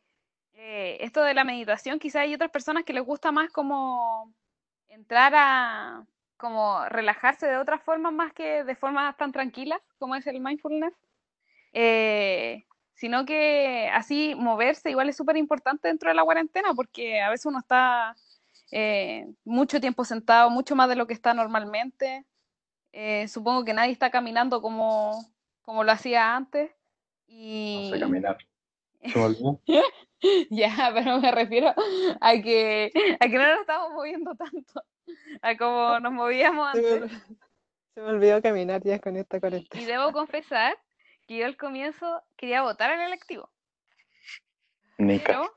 eh, esto de la meditación, quizás hay otras personas que les gusta más como entrar a como relajarse de otras formas más que de formas tan tranquilas como es el mindfulness. Eh, sino que así moverse igual es súper importante dentro de la cuarentena porque a veces uno está eh, mucho tiempo sentado, mucho más de lo que está normalmente. Eh, supongo que nadie está caminando como, como lo hacía antes. No Y sé caminar. [LAUGHS] Ya, pero me refiero a que, a que no nos estamos moviendo tanto, [LAUGHS] a como nos movíamos Se antes. me, [LAUGHS] se me olvidó caminar ya con esta Y cuarentena. debo confesar que yo al comienzo quería votar el electivo, pero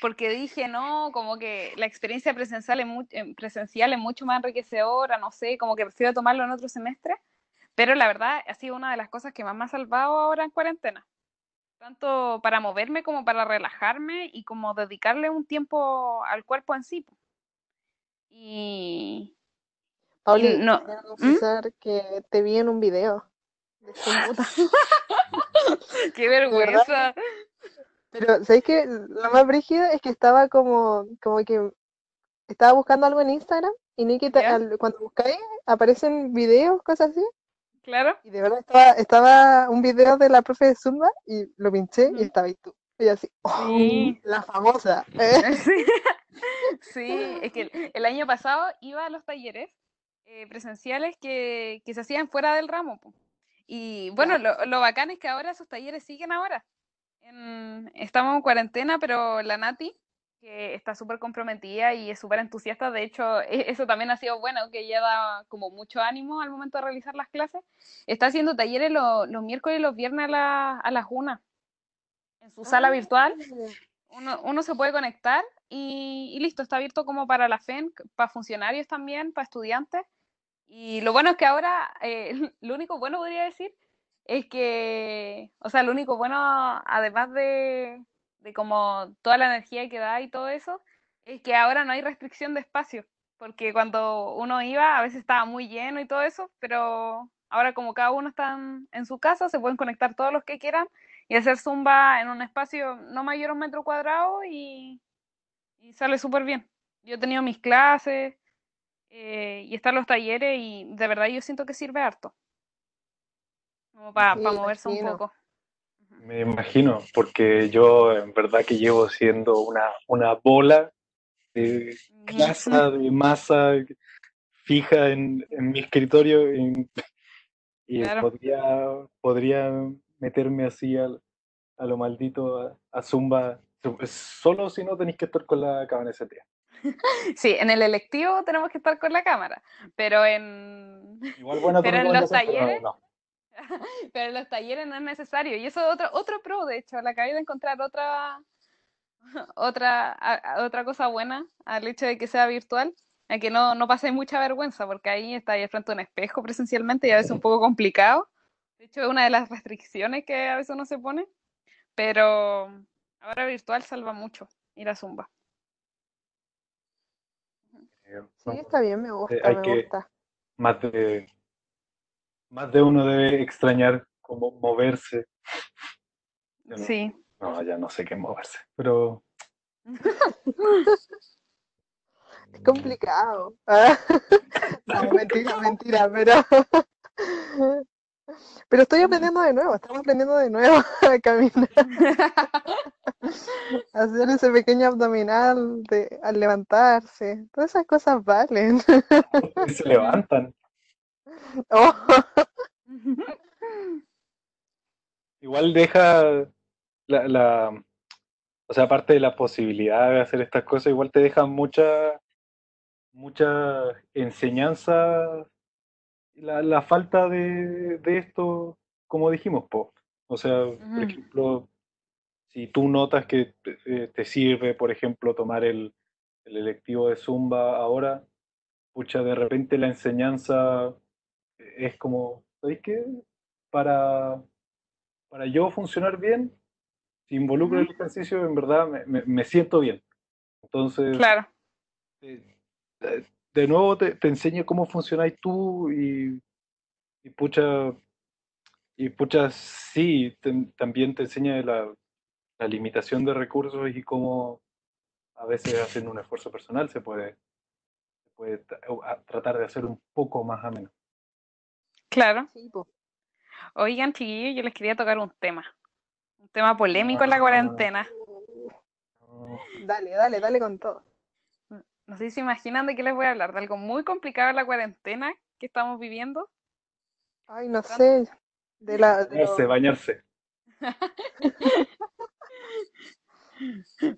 porque dije, no, como que la experiencia presencial es, mu- eh, presencial es mucho más enriquecedora, no sé, como que prefiero tomarlo en otro semestre, pero la verdad ha sido una de las cosas que más me ha salvado ahora en cuarentena. tanto para moverme como para relajarme y como dedicarle un tiempo al cuerpo en sí. Y, Pauli, no- ¿Mm? que te vi en un video de [LAUGHS] Zumba. [LAUGHS] qué vergüenza. Pero, ¿sabes qué? Lo más brígido es que estaba como, como que estaba buscando algo en Instagram y ni que te- ¿Ya? al- cuando buscáis aparecen videos, cosas así. Claro. Y de verdad estaba, estaba un video de la profe de Zumba y lo pinché y estaba ahí tú. Y así, ¡oh! Sí. la famosa. [LAUGHS] Sí, [LAUGHS] Sí, es que el, año pasado iba a los talleres eh, presenciales que, que se hacían fuera del ramo. po. Y bueno, lo, lo bacán es que ahora esos talleres siguen ahora. En- estamos en cuarentena, pero la Nati, que está súper comprometida y es súper entusiasta, de hecho, e- eso también ha sido bueno, que ella da como mucho ánimo al momento de realizar las clases, está haciendo talleres lo- los miércoles y los viernes a, la- a las una en su sala virtual [LAUGHS] uno, uno se puede conectar y, y listo, está abierto como para la FEN, para funcionarios también, para estudiantes. Y lo bueno es que ahora, eh, [LAUGHS] lo único bueno podría decir, es que, o sea, lo único bueno, además de, de como toda la energía que da y todo eso, es que ahora no hay restricción de espacio, porque cuando uno iba a veces estaba muy lleno y todo eso, pero ahora como cada uno está en su casa, se pueden conectar todos los que quieran y hacer zumba en un espacio no mayor a un metro cuadrado y, y sale súper bien. Yo he tenido mis clases eh, y están los talleres y de verdad yo siento que sirve harto. Como para Sí, moverse un poco. Me imagino, porque yo en verdad que llevo siendo una, una bola de grasa, de masa fija en, en mi escritorio y Claro. podría, podría meterme así al- a, lo maldito a, a Zumba, solo si no tenéis que estar con la cabana ST. [LAUGHS] Sí, en el electivo tenemos que estar con la cámara, pero en, [LAUGHS] Igual Pero en los talleres, no. [LAUGHS] pero en los talleres no es necesario. Y eso es otro, otro pro, de hecho, le acabé de encontrar otra, otra, a- a- otra cosa buena al hecho de que sea virtual, a que no, no pase mucha vergüenza, porque ahí está ahí frente a un espejo presencialmente y a veces un poco complicado. De hecho, es una de las restricciones que a veces uno se pone, pero ahora virtual salva mucho ir a Zumba. Eh, Sí, está bien, me gusta, hay me que- gusta. más de más de uno debe extrañar como moverse. No- Sí. No, ya no sé qué moverse, pero [LAUGHS] Es complicado. [LAUGHS] No, mentira, mentira, pero. [LAUGHS] Pero estoy aprendiendo de nuevo, estamos aprendiendo de nuevo [LAUGHS] a caminar, [LAUGHS] hacer ese pequeño abdominal de, al levantarse. Todas esas cosas valen. se levantan. [LAUGHS] Oh, Igual deja la, la, o sea, aparte de la posibilidad de hacer estas cosas, igual te deja mucha, mucha enseñanza la, la falta de, de esto, como dijimos, po. O sea, por ejemplo, si tú notas que te, eh, te sirve, por ejemplo, tomar el, el electivo de Zumba ahora, pucha, de repente la enseñanza es como, ¿sabéis qué? Para, para yo funcionar bien, si involucro el ejercicio, en verdad me, me- me siento bien. Entonces, Claro. eh, de nuevo te, te enseña cómo funcionáis tú y, y pucha, y pucha, sí, te- también te enseña la, la limitación de recursos y cómo a veces haciendo un esfuerzo personal se puede, se puede tratar de hacer un poco más ameno. Claro. Oigan, chiquillos, yo les quería tocar un tema. Un tema polémico en la Ah. cuarentena. No, Dale, dale, dale con todo. No sé si se imaginan de qué les voy a hablar, de algo muy complicado en la cuarentena que estamos viviendo. Ay, no sé. De la, de Bañarse, lo- bañarse. [LAUGHS]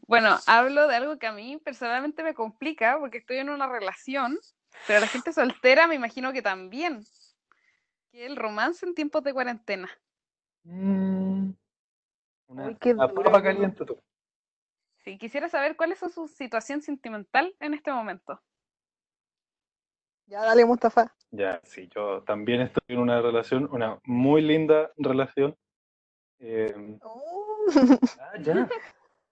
Bueno, hablo de algo que a mí personalmente me complica porque estoy en una relación, pero a la gente soltera me imagino que también. Que el romance en tiempos de cuarentena. Mm, una, Uy, qué una duro. papa caliente tú. Sí, quisiera saber cuál es su situación sentimental en este momento. Ya, dale, Mustafa. Ya, sí, yo también estoy en una relación, una muy linda relación. Eh, Oh. ah, ya.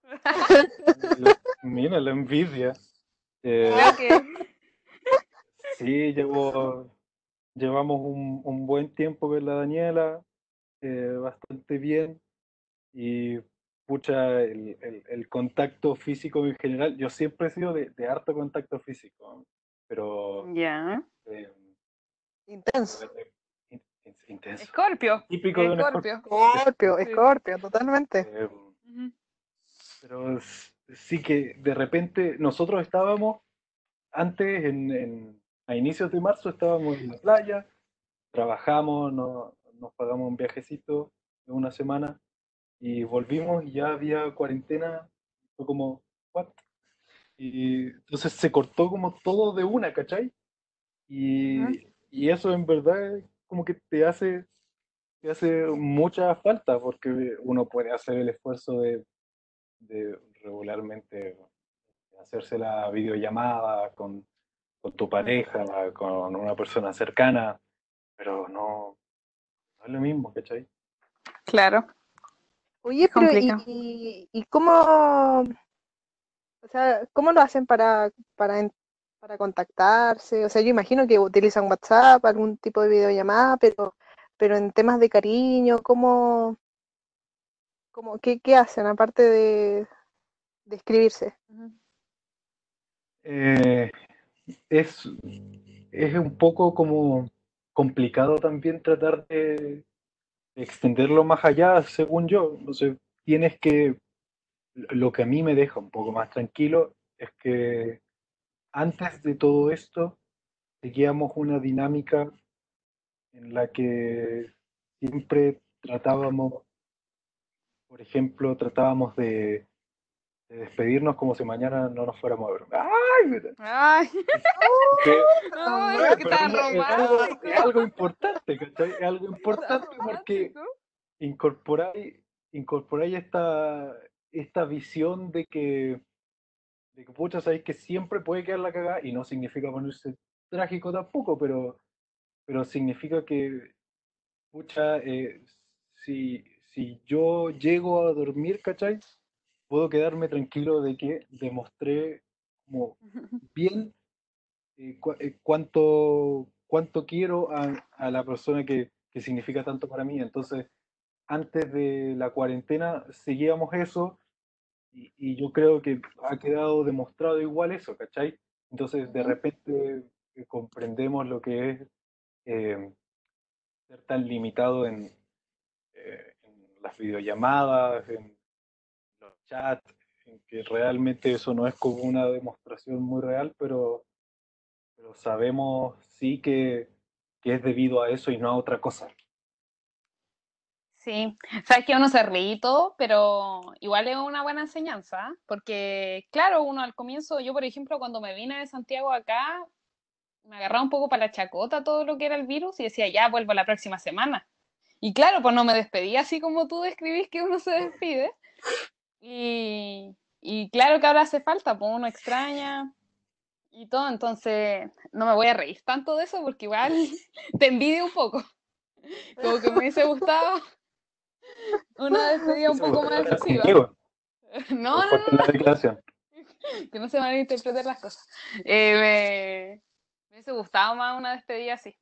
[LAUGHS] Mira la envidia. Eh, que sí, llevo, llevamos un, un buen tiempo con la Daniela, eh, bastante bien. Y pucha, el, el- el contacto físico en general, yo siempre he sido de, de harto contacto físico, pero Ya. eh, Intenso. in- in- intenso. Escorpio. Típico de un Escorpio. Escorpio, Sí. Escorpio, totalmente. Eh, pero sí que de repente nosotros estábamos antes, en, en- a inicios de marzo, estábamos en la playa, trabajamos, no- nos pagamos un viajecito de una semana y volvimos y ya había cuarentena, fue como, ¿what? Y entonces se cortó como todo de una, ¿cachai? Y, Ujú. y eso en verdad como que te hace, te hace mucha falta porque uno puede hacer el esfuerzo de, de regularmente hacerse la videollamada con, con tu pareja, con una persona cercana, pero no, no es lo mismo, ¿cachai? Claro. Oye, pero ¿y, Complicado. y, y cómo, o sea, cómo lo hacen para, para, para contactarse? O sea, yo imagino que utilizan WhatsApp, algún tipo de videollamada, pero, pero en temas de cariño, ¿cómo, cómo, qué, qué hacen aparte de, de escribirse? Eh, es, es un poco como complicado también tratar de extenderlo más allá, según yo. Entonces, tienes que, lo que a mí me deja un poco más tranquilo es que antes de todo esto seguíamos una dinámica en la que siempre tratábamos, por ejemplo, tratábamos de, de despedirnos como si mañana no nos fuéramos a ver. ¡Ay! Ay, Que- [LAUGHS] Pero qué tan es algo, es algo importante, ¿cachai? Es algo importante porque incorporáis, incorporáis esta, esta visión de que, de que, pucha, sabéis que siempre puede quedar la cagada y no significa ponerse trágico tampoco, pero, pero significa que, pucha, eh, si, si yo llego a dormir, ¿cachai? Puedo quedarme tranquilo de que demostré como [LAUGHS] bien eh, cu- eh, cuánto, cuánto quiero a, a la persona que, que significa tanto para mí. Entonces, antes de la cuarentena seguíamos eso y, y yo creo que ha quedado demostrado igual eso, ¿cachai? Entonces, de repente eh, comprendemos lo que es ser tan limitado en, en las videollamadas, en en que realmente eso no es como una demostración muy real, pero, pero sabemos sí que, que es debido a eso y no a otra cosa. Sí, sabes que uno se ríe y todo, pero igual es una buena enseñanza, porque claro, uno al comienzo, yo por ejemplo, cuando me vine de Santiago acá, me agarraba un poco para la chacota todo lo que era el virus y decía, ya vuelvo la próxima semana. Y claro, pues no me despedía así como tú describís que uno se despide. Y, y claro que ahora hace falta, pues uno extraña y todo, entonces no me voy a reír tanto de eso porque igual [LAUGHS] te envidio un poco. [LAUGHS] Como que me hubiese gustado una [LAUGHS] despedida un poco más. Conmigo, No, no, declaración. no, que no se van a interpretar las cosas. Eh, me, me hubiese gustado más una despedida así.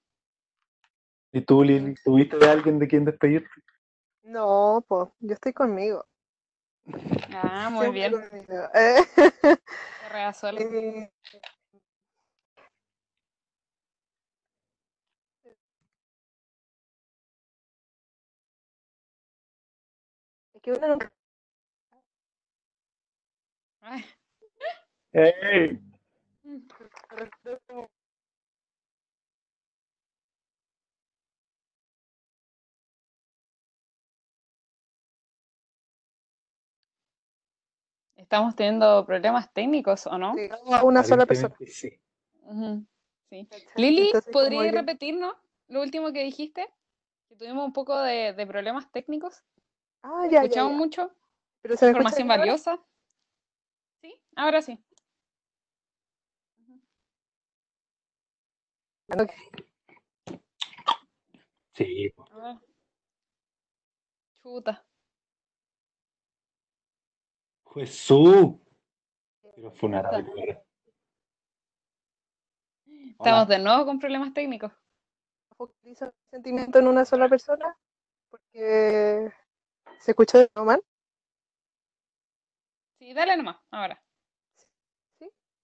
¿Y tú, Lili, tuviste de alguien de quien despedirte? No, pues, yo estoy conmigo. Ah, muy siempre bien. Eh, Correa sola. eh, es Estamos teniendo problemas técnicos, ¿o no? a una sola persona. Sí. Sí. Lili, ¿podrías repetirnos lo último que dijiste? Que tuvimos un poco de, de problemas técnicos. Ah, ya, ya, Escuchamos ya. mucho. Pero se Información ahora? valiosa. Sí, ahora sí. Ok. Sí, po. A ver. Chuta. Jesús. Quiero funar a mi perra. Estamos Hola. de nuevo con problemas técnicos. focalizo el sentimiento en una sola persona porque se escuchó de nuevo mal. Sí, dale nomás, ahora.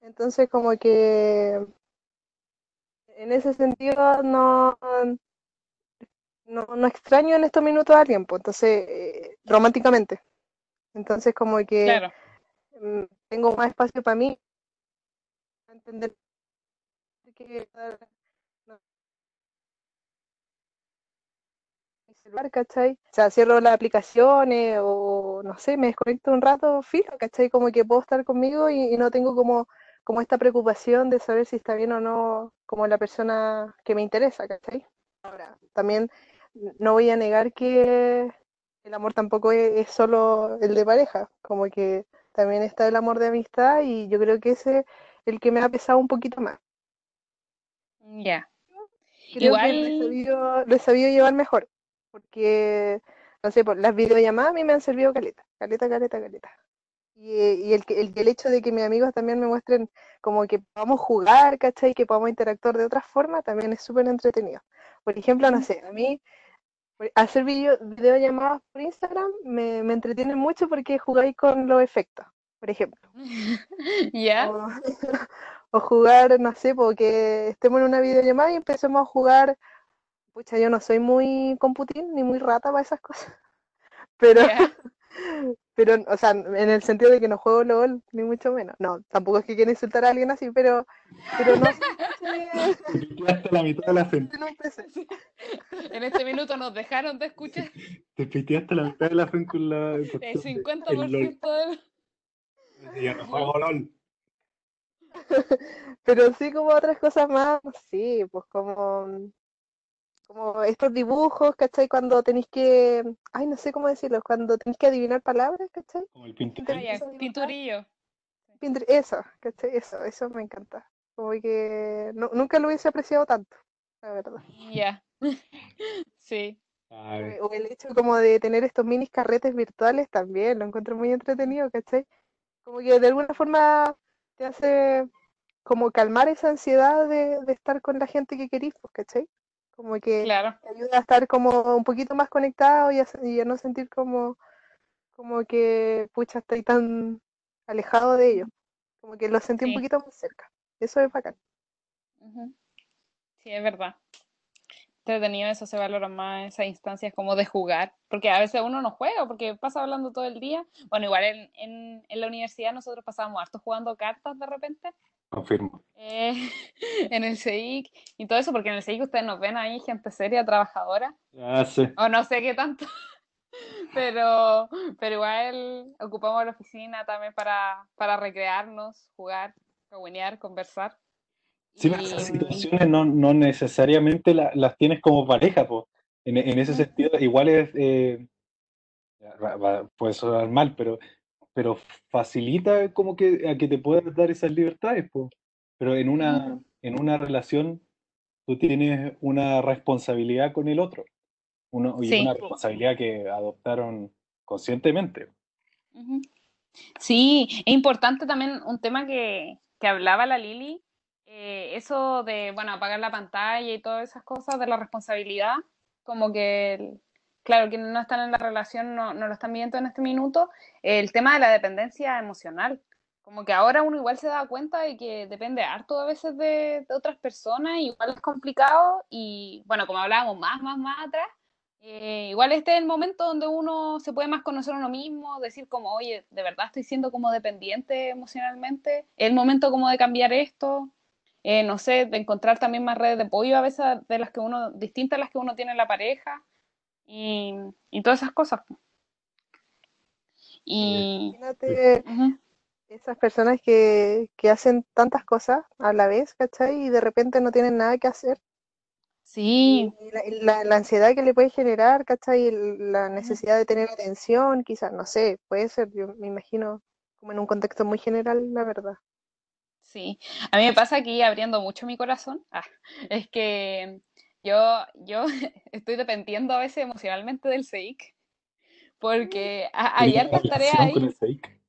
Entonces, como que en ese sentido no, no, no extraño en estos minutos a tiempo, entonces, eh, románticamente. Entonces, como que Claro. mm, tengo más espacio para mí, para entender que no- mi celular, ¿cachai? O sea, cierro las aplicaciones o no sé, me desconecto un rato, fijo, ¿cachai? Como que puedo estar conmigo y, y no tengo como, como esta preocupación de saber si está bien o no como la persona que me interesa, ¿cachai? Ahora, también no voy a negar que el amor tampoco es, es solo el de pareja, como que también está el amor de amistad y yo creo que ese es el que me ha pesado un poquito más. Ya. Creo que lo he Igual- sabido, lo he sabido llevar mejor, porque, no sé, por las videollamadas a mí me han servido caleta, caleta, caleta, caleta. Y, y el, el, el hecho de que mis amigos también me muestren como que podamos jugar, ¿cachai? Que podamos interactuar de otra forma, también es súper entretenido. Por ejemplo, no sé, a mí hacer video, videollamadas por Instagram me, me entretiene mucho porque jugáis con los efectos, por ejemplo. [LAUGHS] ¿Ya? O, [LAUGHS] o jugar, no sé, porque estemos en una videollamada y empecemos a jugar. Pucha, yo no soy muy computín ni muy rata para esas cosas. [LAUGHS] Pero. Pero, o sea, en el sentido de que no juego LOL, ni mucho menos. No, tampoco es que quiera insultar a alguien así, pero, pero no Te piteaste la mitad de la frente. en un PC. En este minuto nos dejaron de escuchar Te piteaste la mitad de la frente con la. el cuestión de- 50% del... el Ya no juego LOL. [LAUGHS] Pero sí como otras cosas más, sí, pues como, como estos dibujos, ¿cachai? Cuando tenéis que, ay, no sé cómo decirlo, cuando tenéis que adivinar palabras, ¿cachai? Como el pinturillo. Eso, ¿cachai? Eso, eso me encanta. Como que nu- nunca lo hubiese apreciado tanto, la verdad. Ya. [LAUGHS] Sí. O el hecho como de tener estos minis carretes virtuales también, lo encuentro muy entretenido, ¿cachai? Como que de alguna forma te hace como calmar esa ansiedad de, de estar con la gente que querís, pues, ¿cachai? Como que Claro. te ayuda a estar como un poquito más conectado y a, y a no sentir como, como que, pucha, estoy tan alejado de ellos. Como que lo sentí un poquito más cerca. Eso es bacán. Sí, es verdad. Entretenido eso, se valora más esas instancias como de jugar, porque a veces uno no juega, porque pasa hablando todo el día. Bueno, igual en, en, en la universidad nosotros pasábamos harto jugando cartas de repente, confirmo. eh, [LAUGHS] en el CEIC y todo eso, porque en el CEIC ustedes nos ven ahí gente seria, trabajadora, Ya sé. o no sé qué tanto, [LAUGHS] pero, pero igual ocupamos la oficina también para, para recrearnos, jugar, cagüinear, conversar. Sí, pero esas situaciones no, no necesariamente la- las tienes como pareja, pues. En, en ese sentido, igual es, eh, puede sonar mal, pero, pero facilita como que a que te puedas dar esas libertades. Pero en una, en una relación tú tienes una responsabilidad con el otro, uno, y Sí. una responsabilidad que adoptaron conscientemente. Sí, es importante también un tema que, que hablaba la Lili, eh, eso de, bueno, apagar la pantalla y todas esas cosas de la responsabilidad, como que, el- claro, quienes no están en la relación no, no lo están viendo en este minuto, el tema de la dependencia emocional, como que ahora uno igual se da cuenta de que depende harto a veces de, de otras personas, igual es complicado y, bueno, como hablábamos más, más, más atrás, eh, igual este es el momento donde uno se puede más conocer a uno mismo, decir como, oye, de verdad estoy siendo como dependiente emocionalmente, es el momento como de cambiar esto, eh, no sé, de encontrar también más redes de apoyo a veces de las que uno, distintas a las que uno tiene en la pareja y, y todas esas cosas. Y Imagínate esas personas que, que hacen tantas cosas a la vez, ¿cachai? Y de repente no tienen nada que hacer. sí, Y la, la- la ansiedad que le puede generar, ¿cachai? La necesidad de tener atención, quizás, no sé, puede ser, yo me imagino, como en un contexto muy general, la verdad. Sí, a mí me pasa aquí abriendo mucho mi corazón, ah, es que yo, yo [LAUGHS] estoy dependiendo a veces emocionalmente del CEIC, porque ha- hay hartas tareas relación con ahí, el SEIC.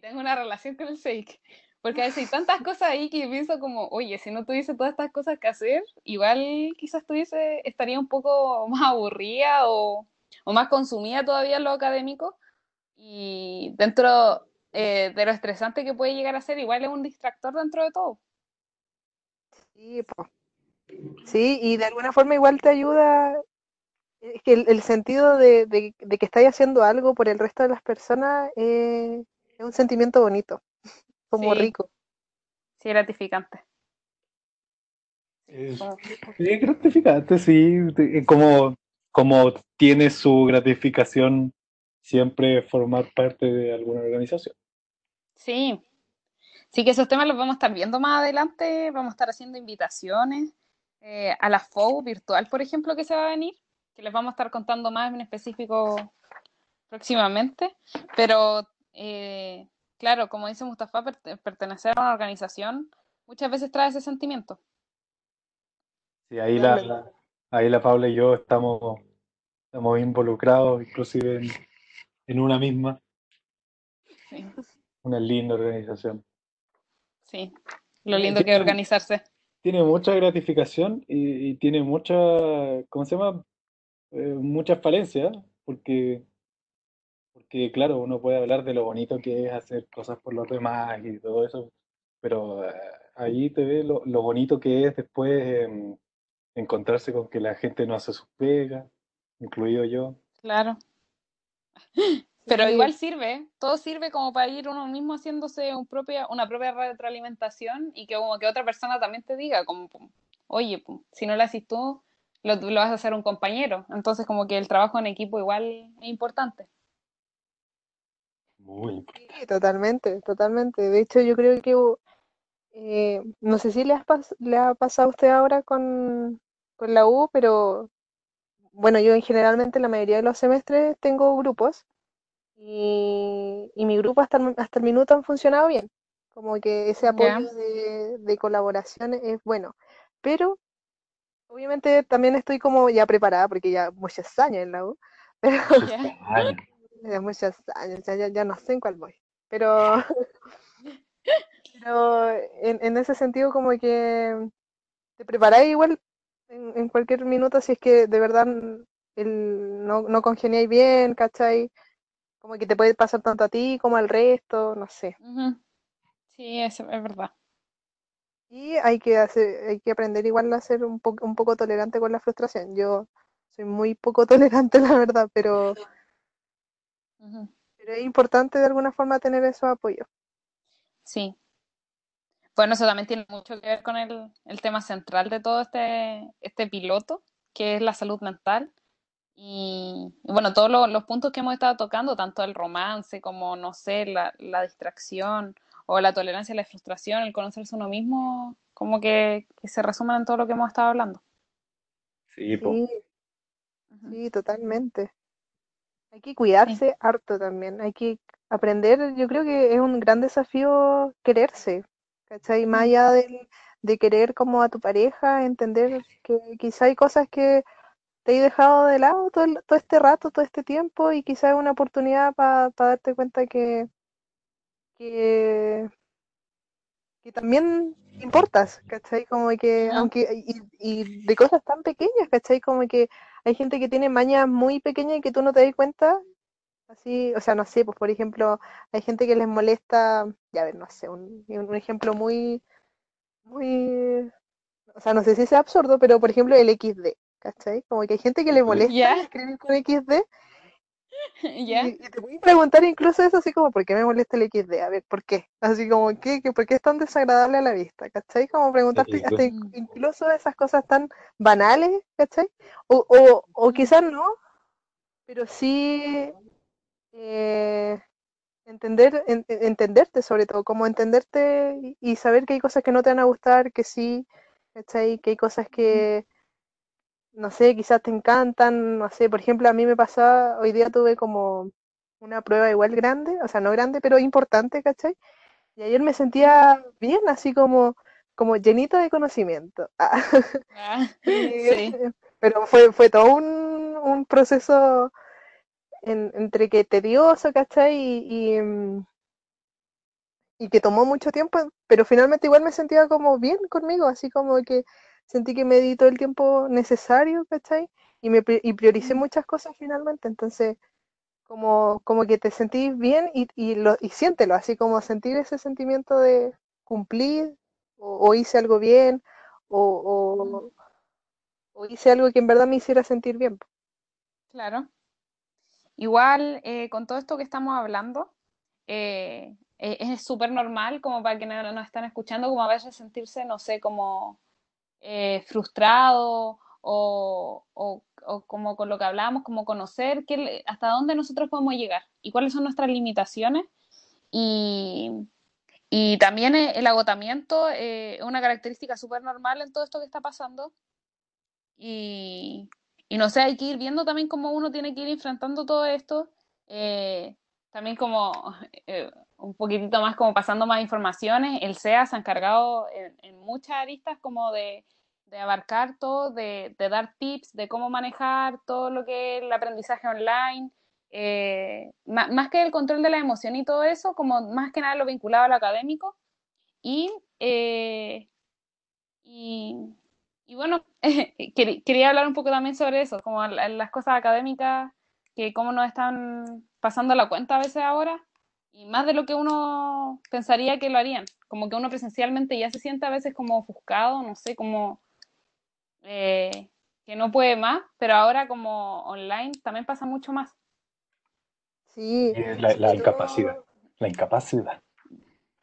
tengo una relación con el SEIC. Porque a veces hay tantas [LAUGHS] cosas ahí que pienso como, oye, si no tuviese todas estas cosas que hacer, igual quizás tuviese, estaría un poco [LAUGHS] más aburrida o, o más consumida todavía en lo académico. Y dentro eh, de lo estresante que puede llegar a ser, igual es un distractor dentro de todo. Sí, po. Sí, y de alguna forma igual te ayuda, es que el, el sentido de, de, de que estáis haciendo algo por el resto de las personas eh, es un sentimiento bonito, [LAUGHS] como Sí. rico. Sí, gratificante. Es, es gratificante, sí, de- como, como tiene su gratificación siempre formar parte de alguna organización. Sí. Sí que esos temas los vamos a estar viendo más adelante, vamos a estar haciendo invitaciones eh, a la FOU virtual, por ejemplo, que se va a venir, que les vamos a estar contando más en específico próximamente, pero eh, claro, como dice Mustafa, perte- pertenecer a una organización muchas veces trae ese sentimiento. Sí, ahí la, Totalmente. ahí la Paula y yo estamos, estamos involucrados, inclusive en, en una misma, Sí, una linda organización. sí. Lo lindo que es organizarse. Tiene mucha gratificación y, tiene mucha, ¿cómo se llama? Eh, muchas falencias, porque, porque claro, uno puede hablar de lo bonito que es hacer cosas por los demás y todo eso, pero eh, ahí te ve lo, lo bonito que es después em, encontrarse con que la gente no hace sus pegas, incluido yo. Claro. Pero Sí, igual sirve, todo sirve como para ir uno mismo haciéndose un propia, una propia retroalimentación y que como que otra persona también te diga, como, oye, pum, si no lo haces tú, lo, lo vas a hacer un compañero. Entonces como que el trabajo en equipo igual es importante. Muy sí, totalmente, totalmente. De hecho, yo creo que eh, no sé si le, has pas- le ha pasado a usted ahora con, con la U, pero bueno, yo en generalmente la mayoría de los semestres tengo grupos y, y mi grupo hasta el, hasta el minuto han funcionado bien. Como que ese apoyo de, de colaboración es bueno. Pero obviamente también estoy como ya preparada porque ya muchos años en la U, [LAUGHS] pero ya, años. [LAUGHS] ya muchos años, ya, ya, ya no sé en cuál voy. Pero, [LAUGHS] pero en, en ese sentido como que te preparáis igual en, en cualquier minuto si es que de verdad el, no, no congeniáis bien, ¿cachai? Como que te puede pasar tanto a ti como al resto, no sé. Sí, eso es verdad. Y hay que hacer, hay que aprender igual a ser un poco, un poco tolerante con la frustración. Yo soy muy poco [LAUGHS] tolerante, la verdad, pero, pero es importante de alguna forma tener esos apoyos. Sí. Bueno, eso también tiene mucho que ver con el, el tema central de todo este, este piloto, que es la salud mental. Y, y bueno, todos lo- los puntos que hemos estado tocando, tanto el romance como, no sé, la, la distracción o la tolerancia a la frustración, el conocerse uno mismo, como que, que se resumen en todo lo que hemos estado hablando. Sí. Sí, sí, totalmente. Hay que Sí. cuidarse harto también. Hay que aprender, yo creo que es un gran desafío quererse, ¿cachai? Más allá del- de querer como a tu pareja, entender que quizá hay cosas que te he dejado de lado todo, el- todo este rato, todo este tiempo, y quizá es una oportunidad para darte cuenta que, que, que también importas, ¿cachai? Como que, aunque, y, y de cosas tan pequeñas, ¿cachai? Como que hay gente que tiene mañas muy pequeñas y que tú no te das cuenta, así, o sea, no sé, pues por ejemplo, hay gente que les molesta, ya a ver, no sé, un, un ejemplo muy, muy, o sea, no sé si sea absurdo, pero por ejemplo el XD, ¿cachai? Como que hay gente que le molesta escribir con XD [LAUGHS] ¿Ya? y, y te puedes preguntar incluso eso así como, ¿por qué me molesta el XD? A ver, ¿por qué? Así como, ¿qué? ¿Qué- ¿Por qué es tan desagradable a la vista? ¿Cachai? Como preguntarte hasta Mm. incluso esas cosas tan banales, ¿cachai? O, o, o quizás no, pero sí eh, entender, en- en- entenderte sobre todo, como entenderte y, y saber que hay cosas que no te van a gustar, que sí, ¿cachai? Que hay cosas que, no sé, quizás te encantan, no sé, por ejemplo, a mí me pasaba, hoy día tuve como una prueba igual grande, o sea, no grande, pero importante, ¿cachai? Y ayer me sentía bien, así como, como llenita de conocimiento. [LAUGHS] Ah, Ah, [LAUGHS] sí. pero fue, fue todo un, un proceso en- entre que tedioso, ¿cachai? Y, y, y que tomó mucho tiempo, pero finalmente igual me sentía como bien conmigo, así como que sentí que me di todo el tiempo necesario, ¿cachai? Y, me, y prioricé muchas cosas finalmente, entonces como, como que te sentís bien y, y, lo, y siéntelo, así como sentir ese sentimiento de cumplir o, o hice algo bien o, o, o, hice algo que en verdad me hiciera sentir bien. Claro. Igual, eh, con todo esto que estamos hablando, eh, eh, es súper normal como para quienes no nos están escuchando, como a veces sentirse, no sé, como eh, frustrado o, o, o, como con lo que hablábamos, como conocer que, hasta dónde nosotros podemos llegar y cuáles son nuestras limitaciones. Y, y también el agotamiento es una característica súper normal en todo esto que está pasando. Y, y, no sé, hay que ir viendo también cómo uno tiene que ir enfrentando todo esto. Eh, también como [LAUGHS] eh, un poquitito más como pasando más informaciones, el SEA se ha encargado en, en muchas aristas como de, de abarcar todo, de, de, dar tips de cómo manejar todo lo que es el aprendizaje online, eh, más, que el control de la emoción y todo eso, como más que nada lo vinculado a lo académico. Y, eh, y, y, bueno, [LAUGHS] quería hablar un poco también sobre eso, como las cosas académicas, que cómo nos están pasando la cuenta a veces ahora, y más de lo que uno pensaría que lo harían, como que uno presencialmente ya se siente a veces como ofuscado, no sé, como eh, que no puede más, pero ahora como online también pasa mucho más. Sí, la, la incapacidad, todo... la incapacidad.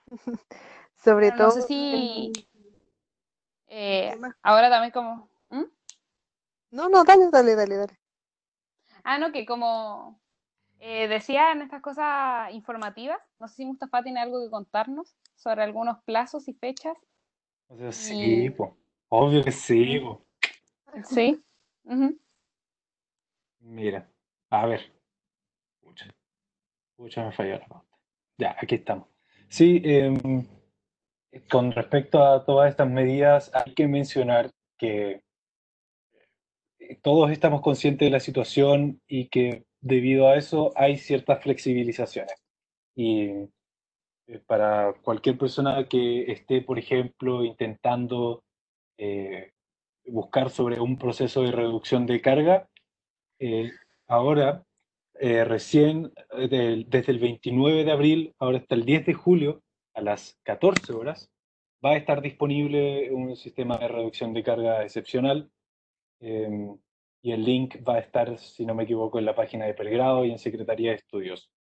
[LAUGHS] Sobre pero todo. No sé si eh, ahora también como... ¿Mm? No, no, dale, dale, dale, dale. Ah, no, que como eh, decía en estas cosas informativas, no sé si Mustafa tiene algo que contarnos sobre algunos plazos y fechas. O sea, sí, y... po. obvio que sí. Po. Sí. Mira, a ver. Pucha, Pucha me falló la pauta. Ya, aquí estamos. Sí, eh, con respecto a todas estas medidas, hay que mencionar que todos estamos conscientes de la situación y que debido a eso hay ciertas flexibilizaciones. Y para cualquier persona que esté, por ejemplo, intentando eh, buscar sobre un proceso de reducción de carga, eh, ahora, eh, recién, de, desde el 29 de abril, ahora hasta el 10 de julio, a las 14 horas, va a estar disponible un sistema de reducción de carga excepcional eh, y el link va a estar, si no me equivoco, en la página de Pelgrado y en Secretaría de Estudios.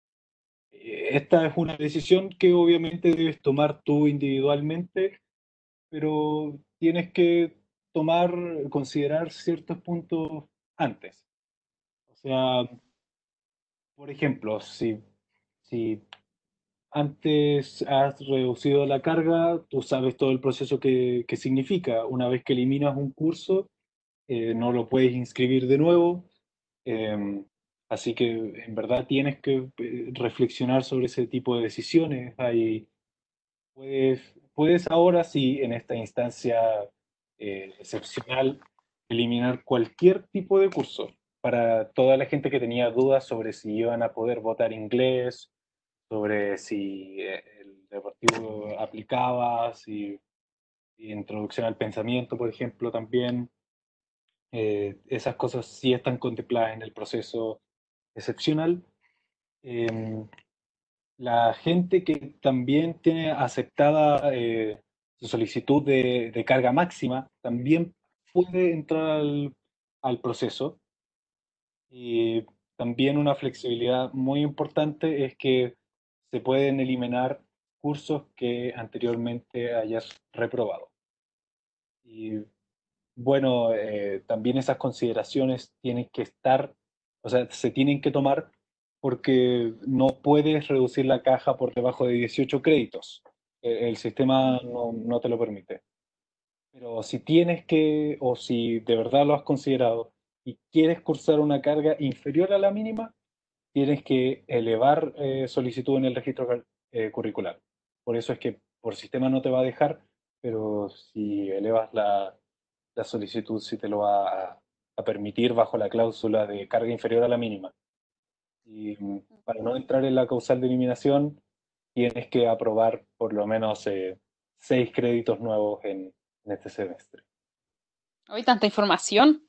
Eh, esta es una decisión que obviamente debes tomar tú individualmente, pero tienes que tomar, considerar ciertos puntos antes. O sea, por ejemplo, si, si antes has reducido la carga, tú sabes todo el proceso que, que significa. Una vez que eliminas un curso, eh, no lo puedes inscribir de nuevo. Eh, así que en verdad tienes que reflexionar sobre ese tipo de decisiones. Hay, puedes, puedes ahora sí, en esta instancia eh, excepcional, eliminar cualquier tipo de curso para toda la gente que tenía dudas sobre si iban a poder votar inglés, sobre si el deportivo aplicaba, si, si introducción al pensamiento, por ejemplo, también. Eh, esas cosas sí están contempladas en el proceso excepcional. Eh, la gente que también tiene aceptada eh, su solicitud de, carga máxima también puede entrar al, al proceso. Y también una flexibilidad muy importante es que se pueden eliminar cursos que anteriormente hayas reprobado. Y bueno, eh, también esas consideraciones tienen que estar, o sea, se tienen que tomar porque no puedes reducir la caja por debajo de 18 créditos. El, sistema no, no, te lo permite. Pero si tienes que, o si de verdad lo has considerado y quieres cursar una carga inferior a la mínima, tienes que elevar eh, solicitud en el registro eh, curricular. Por eso es que por sistema no te va a dejar, pero si elevas la, la solicitud sí te lo va a, a, permitir bajo la cláusula de carga inferior a la mínima. Y para no entrar en la causal de eliminación, tienes que aprobar por lo menos eh, seis créditos nuevos en, en este semestre. Hoy tanta información.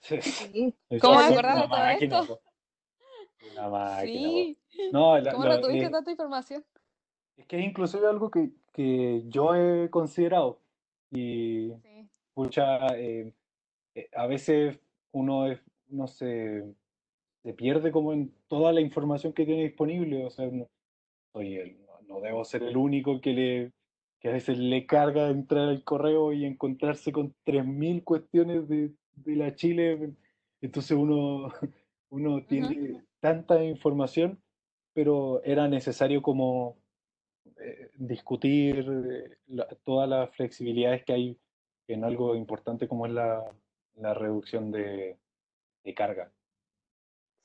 Sí. Sí. Es ¿Cómo me acordaba de todo máquina, esto? po. Una máquina. Sí. No, la- ¿Cómo la- no tuviste eh, tanta información? es que es inclusive algo que, que yo he considerado y Sí. pucha, eh, eh, a veces uno, es- uno se, se pierde como en toda la información que tiene disponible, o sea, no, soy el- no, debo ser el único que le que a veces le carga entrar al correo y encontrarse con 3.000 cuestiones de, de la Chile, entonces uno, [LAUGHS] uno tiene tanta información, pero era necesario como eh, discutir eh, la- todas las flexibilidades que hay en algo importante como es la, la reducción de, de carga.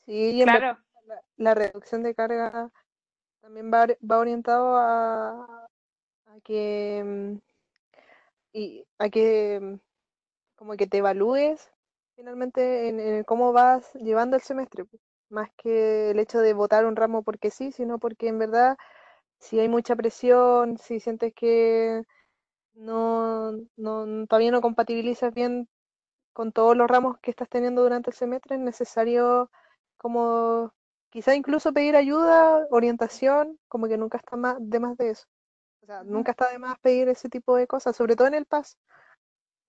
Sí, Claro. la, la reducción de carga también va, va orientado a, a que mm, y a que mm, como que te evalúes finalmente en, en cómo vas llevando el semestre, más que el hecho de votar un ramo porque sí, sino porque en verdad si hay mucha presión, si sientes que no, no todavía no compatibilizas bien con todos los ramos que estás teniendo durante el semestre, es necesario como quizá incluso pedir ayuda, orientación, como que nunca está más, de más de eso. O sea, nunca está de más pedir ese tipo de cosas, sobre todo en el PAS.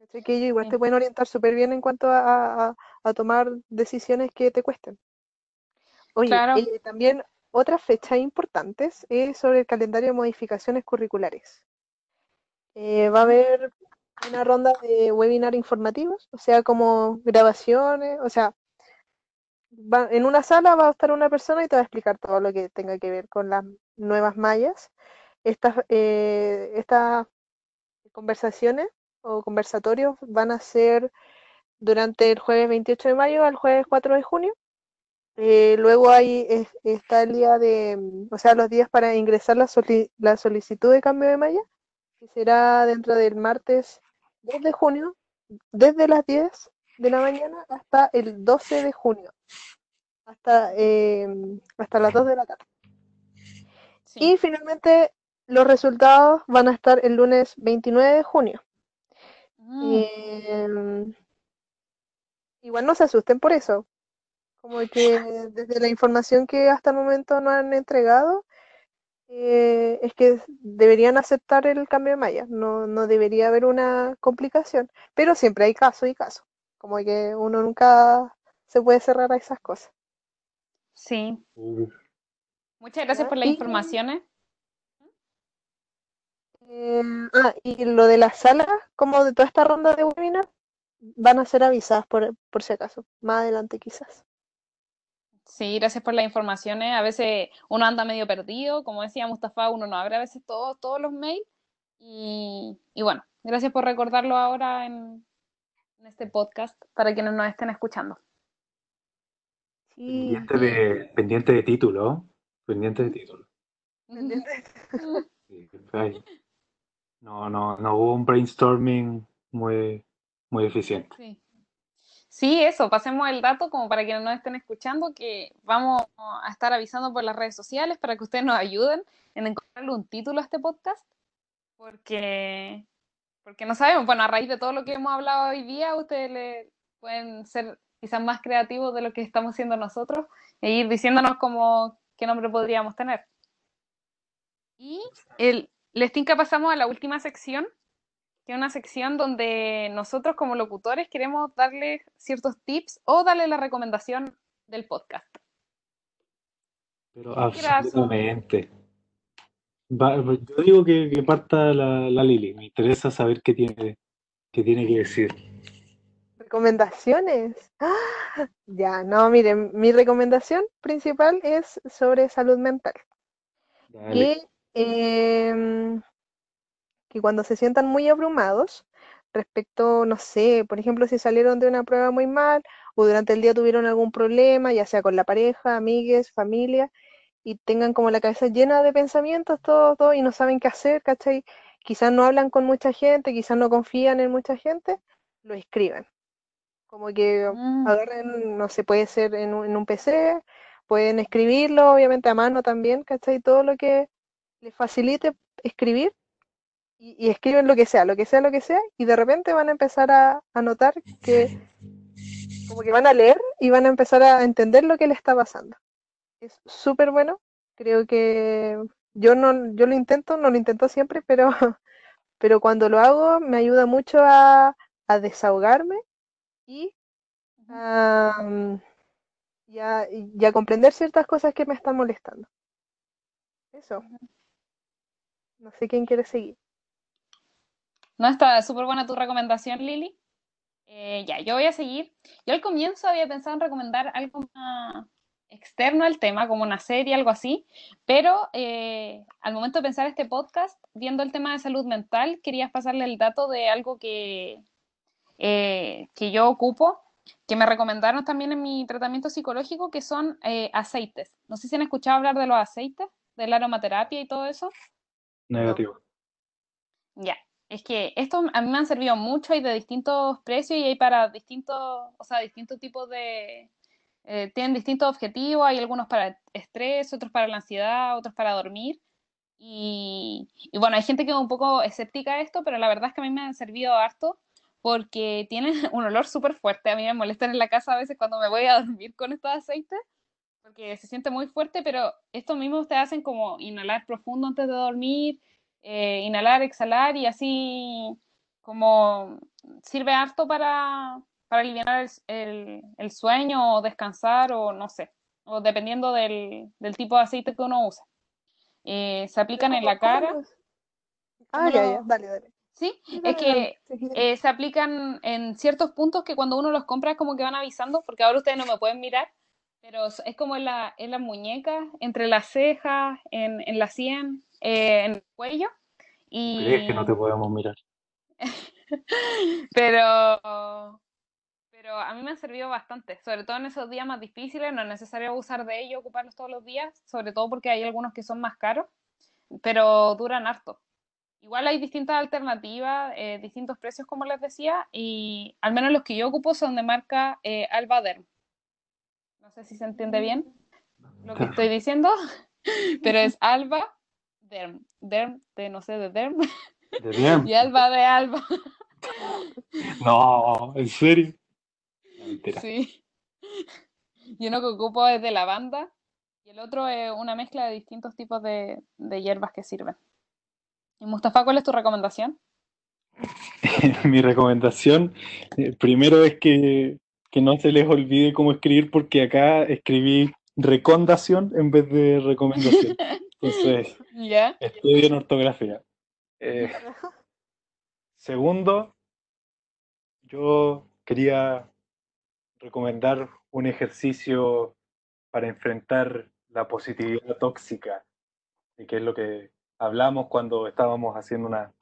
¿cachai? Que ellos igual te pueden orientar súper bien en cuanto a, a- a tomar decisiones que te cuesten. Oye, Claro. eh, también otras fechas importantes es sobre el calendario de modificaciones curriculares. Eh, va a haber una ronda de webinar informativos, o sea, como grabaciones, o sea, va- en una sala va a estar una persona y te va a explicar todo lo que tenga que ver con las nuevas mallas. Estas, eh, estas conversaciones o conversatorios van a ser durante el jueves 28 de mayo al jueves 4 de junio. Eh, luego hay, es- está el día de, o sea, los días para ingresar la, soli- la solicitud de cambio de malla, que será dentro del martes 2 de junio, desde las 10 de la mañana hasta el 12 de junio, hasta, eh, hasta las 2 de la tarde. Sí. Y finalmente los resultados van a estar el lunes 29 de junio. Mm. Em, igual no se asusten por eso. Como que desde la información que hasta el momento no han entregado, eh, es que deberían aceptar el cambio de malla. No, no debería haber una complicación. Pero siempre hay caso y caso. Como que uno nunca se puede cerrar a esas cosas. Sí. Muchas gracias por las Y- informaciones. Em, ah, y lo de las salas, como de toda esta ronda de webinar, van a ser avisadas por, por si acaso. Más adelante quizás. Sí, gracias por las informaciones. A veces uno anda medio perdido, como decía Mustafa, uno no abre a veces todos todos los mails. Y, y bueno, gracias por recordarlo ahora en, en este podcast para quienes nos estén escuchando. Sí, pendiente de, pendiente de título, pendiente de título. pendiente. [LAUGHS] Sí, ay, No, no, no hubo un brainstorming muy, muy eficiente. Sí. Sí, eso, pasemos el dato como para quienes nos estén escuchando, que vamos a estar avisando por las redes sociales para que ustedes nos ayuden en encontrarle un título a este podcast, porque, porque no sabemos, bueno, a raíz de todo lo que hemos hablado hoy día, ustedes le pueden ser quizás más creativos de lo que estamos haciendo nosotros e ir diciéndonos como qué nombre podríamos tener. Y el Lestinca pasamos a la última sección, que es una sección donde nosotros como locutores queremos darle ciertos tips o darle la recomendación del podcast. Pero absolutamente. Va- yo digo que, que parta la, la Lili. Me interesa saber qué tiene, qué tiene que decir. ¿Recomendaciones? ¡Ah! Ya, no, miren, mi recomendación principal es sobre salud mental. Que, em, que cuando se sientan muy abrumados respecto, no sé, por ejemplo, si salieron de una prueba muy mal o durante el día tuvieron algún problema, ya sea con la pareja, amigues, familia, y tengan como la cabeza llena de pensamientos, todo, todo, y no saben qué hacer, ¿cachai? Quizás no hablan con mucha gente, quizás no confían en mucha gente, lo escriben. Como que Mm, agarren, no sé, puede ser en un, en un PC, pueden escribirlo, obviamente a mano también, ¿cachai? Todo lo que les facilite escribir y, escriben lo que sea, lo que sea, lo que sea, y de repente van a empezar a, a notar que como que van a leer y van a empezar a entender lo que les está pasando. Es súper bueno, creo que yo no, yo lo intento, no lo intento siempre, pero, [LAUGHS] pero cuando lo hago me ayuda mucho a, a desahogarme y a, y, a, comprender ciertas cosas que me están molestando. Eso. No sé quién quiere seguir. No, está súper buena tu recomendación, Lili. Eh, ya, yo voy a seguir. Yo al comienzo había pensado en recomendar algo más externo al tema, como una serie, algo así, pero eh, al momento de pensar este podcast, viendo el tema de salud mental, quería pasarle el dato de algo que, eh, que yo ocupo, que me recomendaron también en mi tratamiento psicológico, que son aceites. No sé si han escuchado hablar de los aceites, de la aromaterapia y todo eso. Negativo. Ya, es que esto a mí me han servido mucho, hay de distintos precios y hay para distintos, o sea, distintos tipos de, eh, tienen distintos objetivos, hay algunos para estrés, otros para la ansiedad, otros para dormir. Y, bueno, hay gente que es un poco escéptica a esto, pero la verdad es que a mí me han servido harto porque tienen [LAUGHS] un olor súper fuerte. A mí me molestan en la casa a veces cuando me voy a dormir con estos aceites, porque se siente muy fuerte, pero estos mismos te hacen como inhalar profundo antes de dormir eh, inhalar, exhalar y así como sirve harto para, para aliviar el, el, sueño o descansar o no sé, o dependiendo del, del tipo de aceite que uno usa. Eh, se aplican en la cara. Ah, ya, ya, dale, dale. Sí, es que eh, se aplican en ciertos puntos que cuando uno los compra es como que van avisando, porque ahora ustedes no me pueden mirar, pero es como en la, en la muñeca, entre las cejas, en, en la sien, eh, en el cuello. Y... ¿Crees que no te podemos mirar? [LAUGHS] pero, pero a mí me han servido bastante, sobre todo en esos días más difíciles, no es necesario usar de ellos, ocuparlos todos los días, sobre todo porque hay algunos que son más caros, pero duran harto. Igual hay distintas alternativas, eh, distintos precios, como les decía, y al menos los que yo ocupo son de marca eh, Alba Derm. No sé si se entiende bien lo que estoy diciendo, [LAUGHS] pero es Alba Derm. Derm, de no sé, de Derm. De Derm. [LAUGHS] y Alba de Alba. [LAUGHS] no, ¿en serio? Sí. [LAUGHS] Y uno que ocupo es de lavanda y el otro es una mezcla de distintos tipos de, de hierbas que sirven. ¿Y Mustafa, cuál es tu recomendación? [LAUGHS] Mi recomendación, eh, primero es que, que, no se les olvide cómo escribir, porque acá escribí recondación en vez de recomendación. [LAUGHS] Entonces, ¿Ya? estudio en ortografía. Eh, segundo, yo quería recomendar un ejercicio para enfrentar la positividad tóxica, y que es lo que hablamos cuando estábamos haciendo una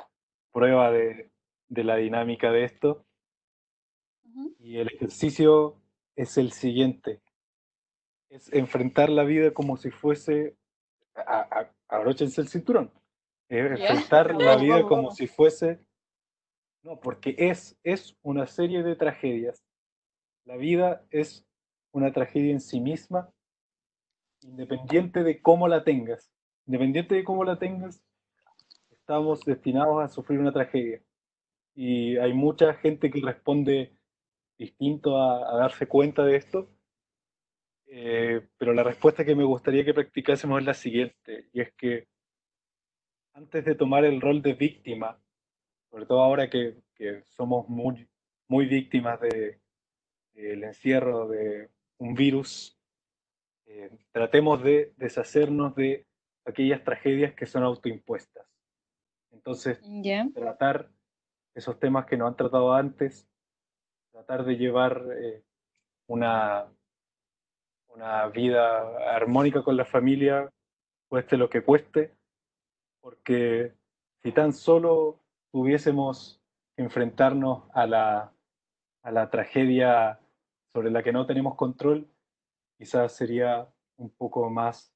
prueba de, de la dinámica de esto. Y el ejercicio es el siguiente, es enfrentar la vida como si fuese a, abróchense el cinturón. enfrentar la [LAUGHS] vida como si fuese. No, porque es, es una serie de tragedias. La vida es una tragedia en sí misma, independiente de cómo la tengas. Independiente de cómo la tengas, estamos destinados a sufrir una tragedia. Y hay mucha gente que responde distinto a darse cuenta de esto, eh, pero la respuesta que me gustaría que practicásemos es la siguiente, y es que antes de tomar el rol de víctima, sobre todo ahora que, somos muy, muy víctimas del de, encierro de un virus, eh, tratemos de deshacernos de aquellas tragedias que son autoimpuestas. Entonces, tratar esos temas que no han tratado antes, tratar de llevar eh, una, una vida armónica con la familia, cueste lo que cueste, porque si tan solo pudiésemos enfrentarnos a la, a la tragedia sobre la que no tenemos control, quizás sería un poco más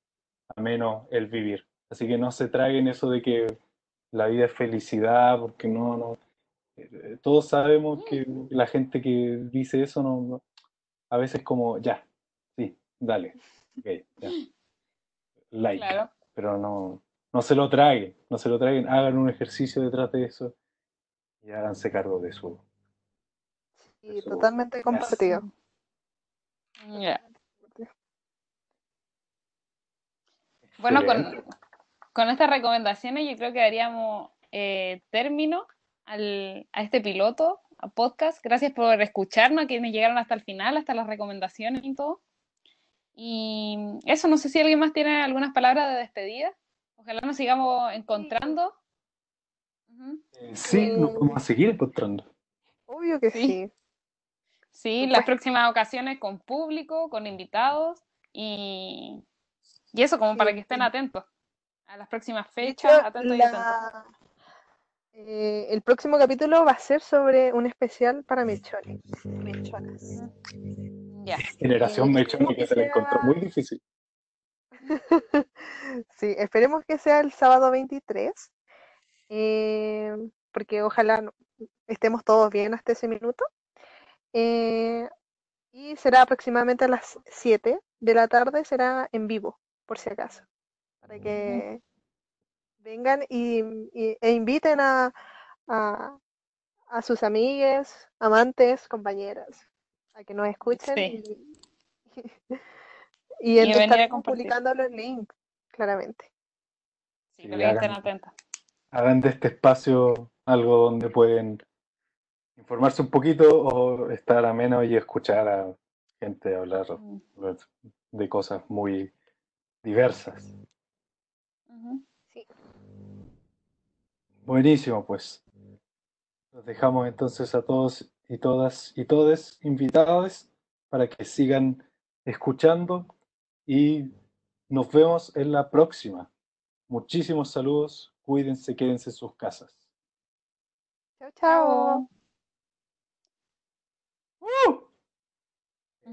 ameno el vivir. Así que no se traguen eso de que la vida es felicidad, porque no, no. Eh, todos sabemos que la gente que dice eso no a veces como ya, Dale. Ok, ya. Like. Pero no, no se lo traguen, no se lo traguen, hagan un ejercicio detrás de eso y háganse cargo de su. Sí, totalmente compartido. Ya. Bueno, con, con estas recomendaciones yo creo que daríamos eh, término al, a este piloto, a podcast. Gracias por escucharnos, a quienes llegaron hasta el final, hasta las recomendaciones y todo. Y eso, no sé si alguien más tiene algunas palabras de despedida. Ojalá nos sigamos encontrando. Eh, sí, nos vamos a seguir encontrando. Obvio que Sí. sí. Sí, las próximas ocasiones con público, con invitados y, y eso como para que estén atentos a las próximas De hecho, fechas, atentos y atentos. la- eh, el próximo capítulo va a ser sobre un especial para mechones. Mechonas. Ya. Generación Eh, Mechona que se la encontró muy difícil. [LAUGHS] Sí, esperemos que sea el sábado 23, eh, porque ojalá estemos todos bien hasta ese minuto. Eh, y será aproximadamente a las 7 de la tarde, será en vivo, por si acaso, para que vengan y, y- e inviten a, a, a sus amigues, amantes, compañeras, a que nos escuchen Sí. y, [LAUGHS] y, Y estaremos publicando los links, claramente. Sí, que estén atentos. Hagan de este espacio algo donde pueden informarse un poquito o estar ameno y escuchar a gente hablar de cosas muy diversas. ujú. Buenísimo, pues. Los dejamos entonces a todos y todas y todes invitados para que sigan escuchando y nos vemos en la próxima. Muchísimos saludos, cuídense, quédense en sus casas. Chao, chao. Chao.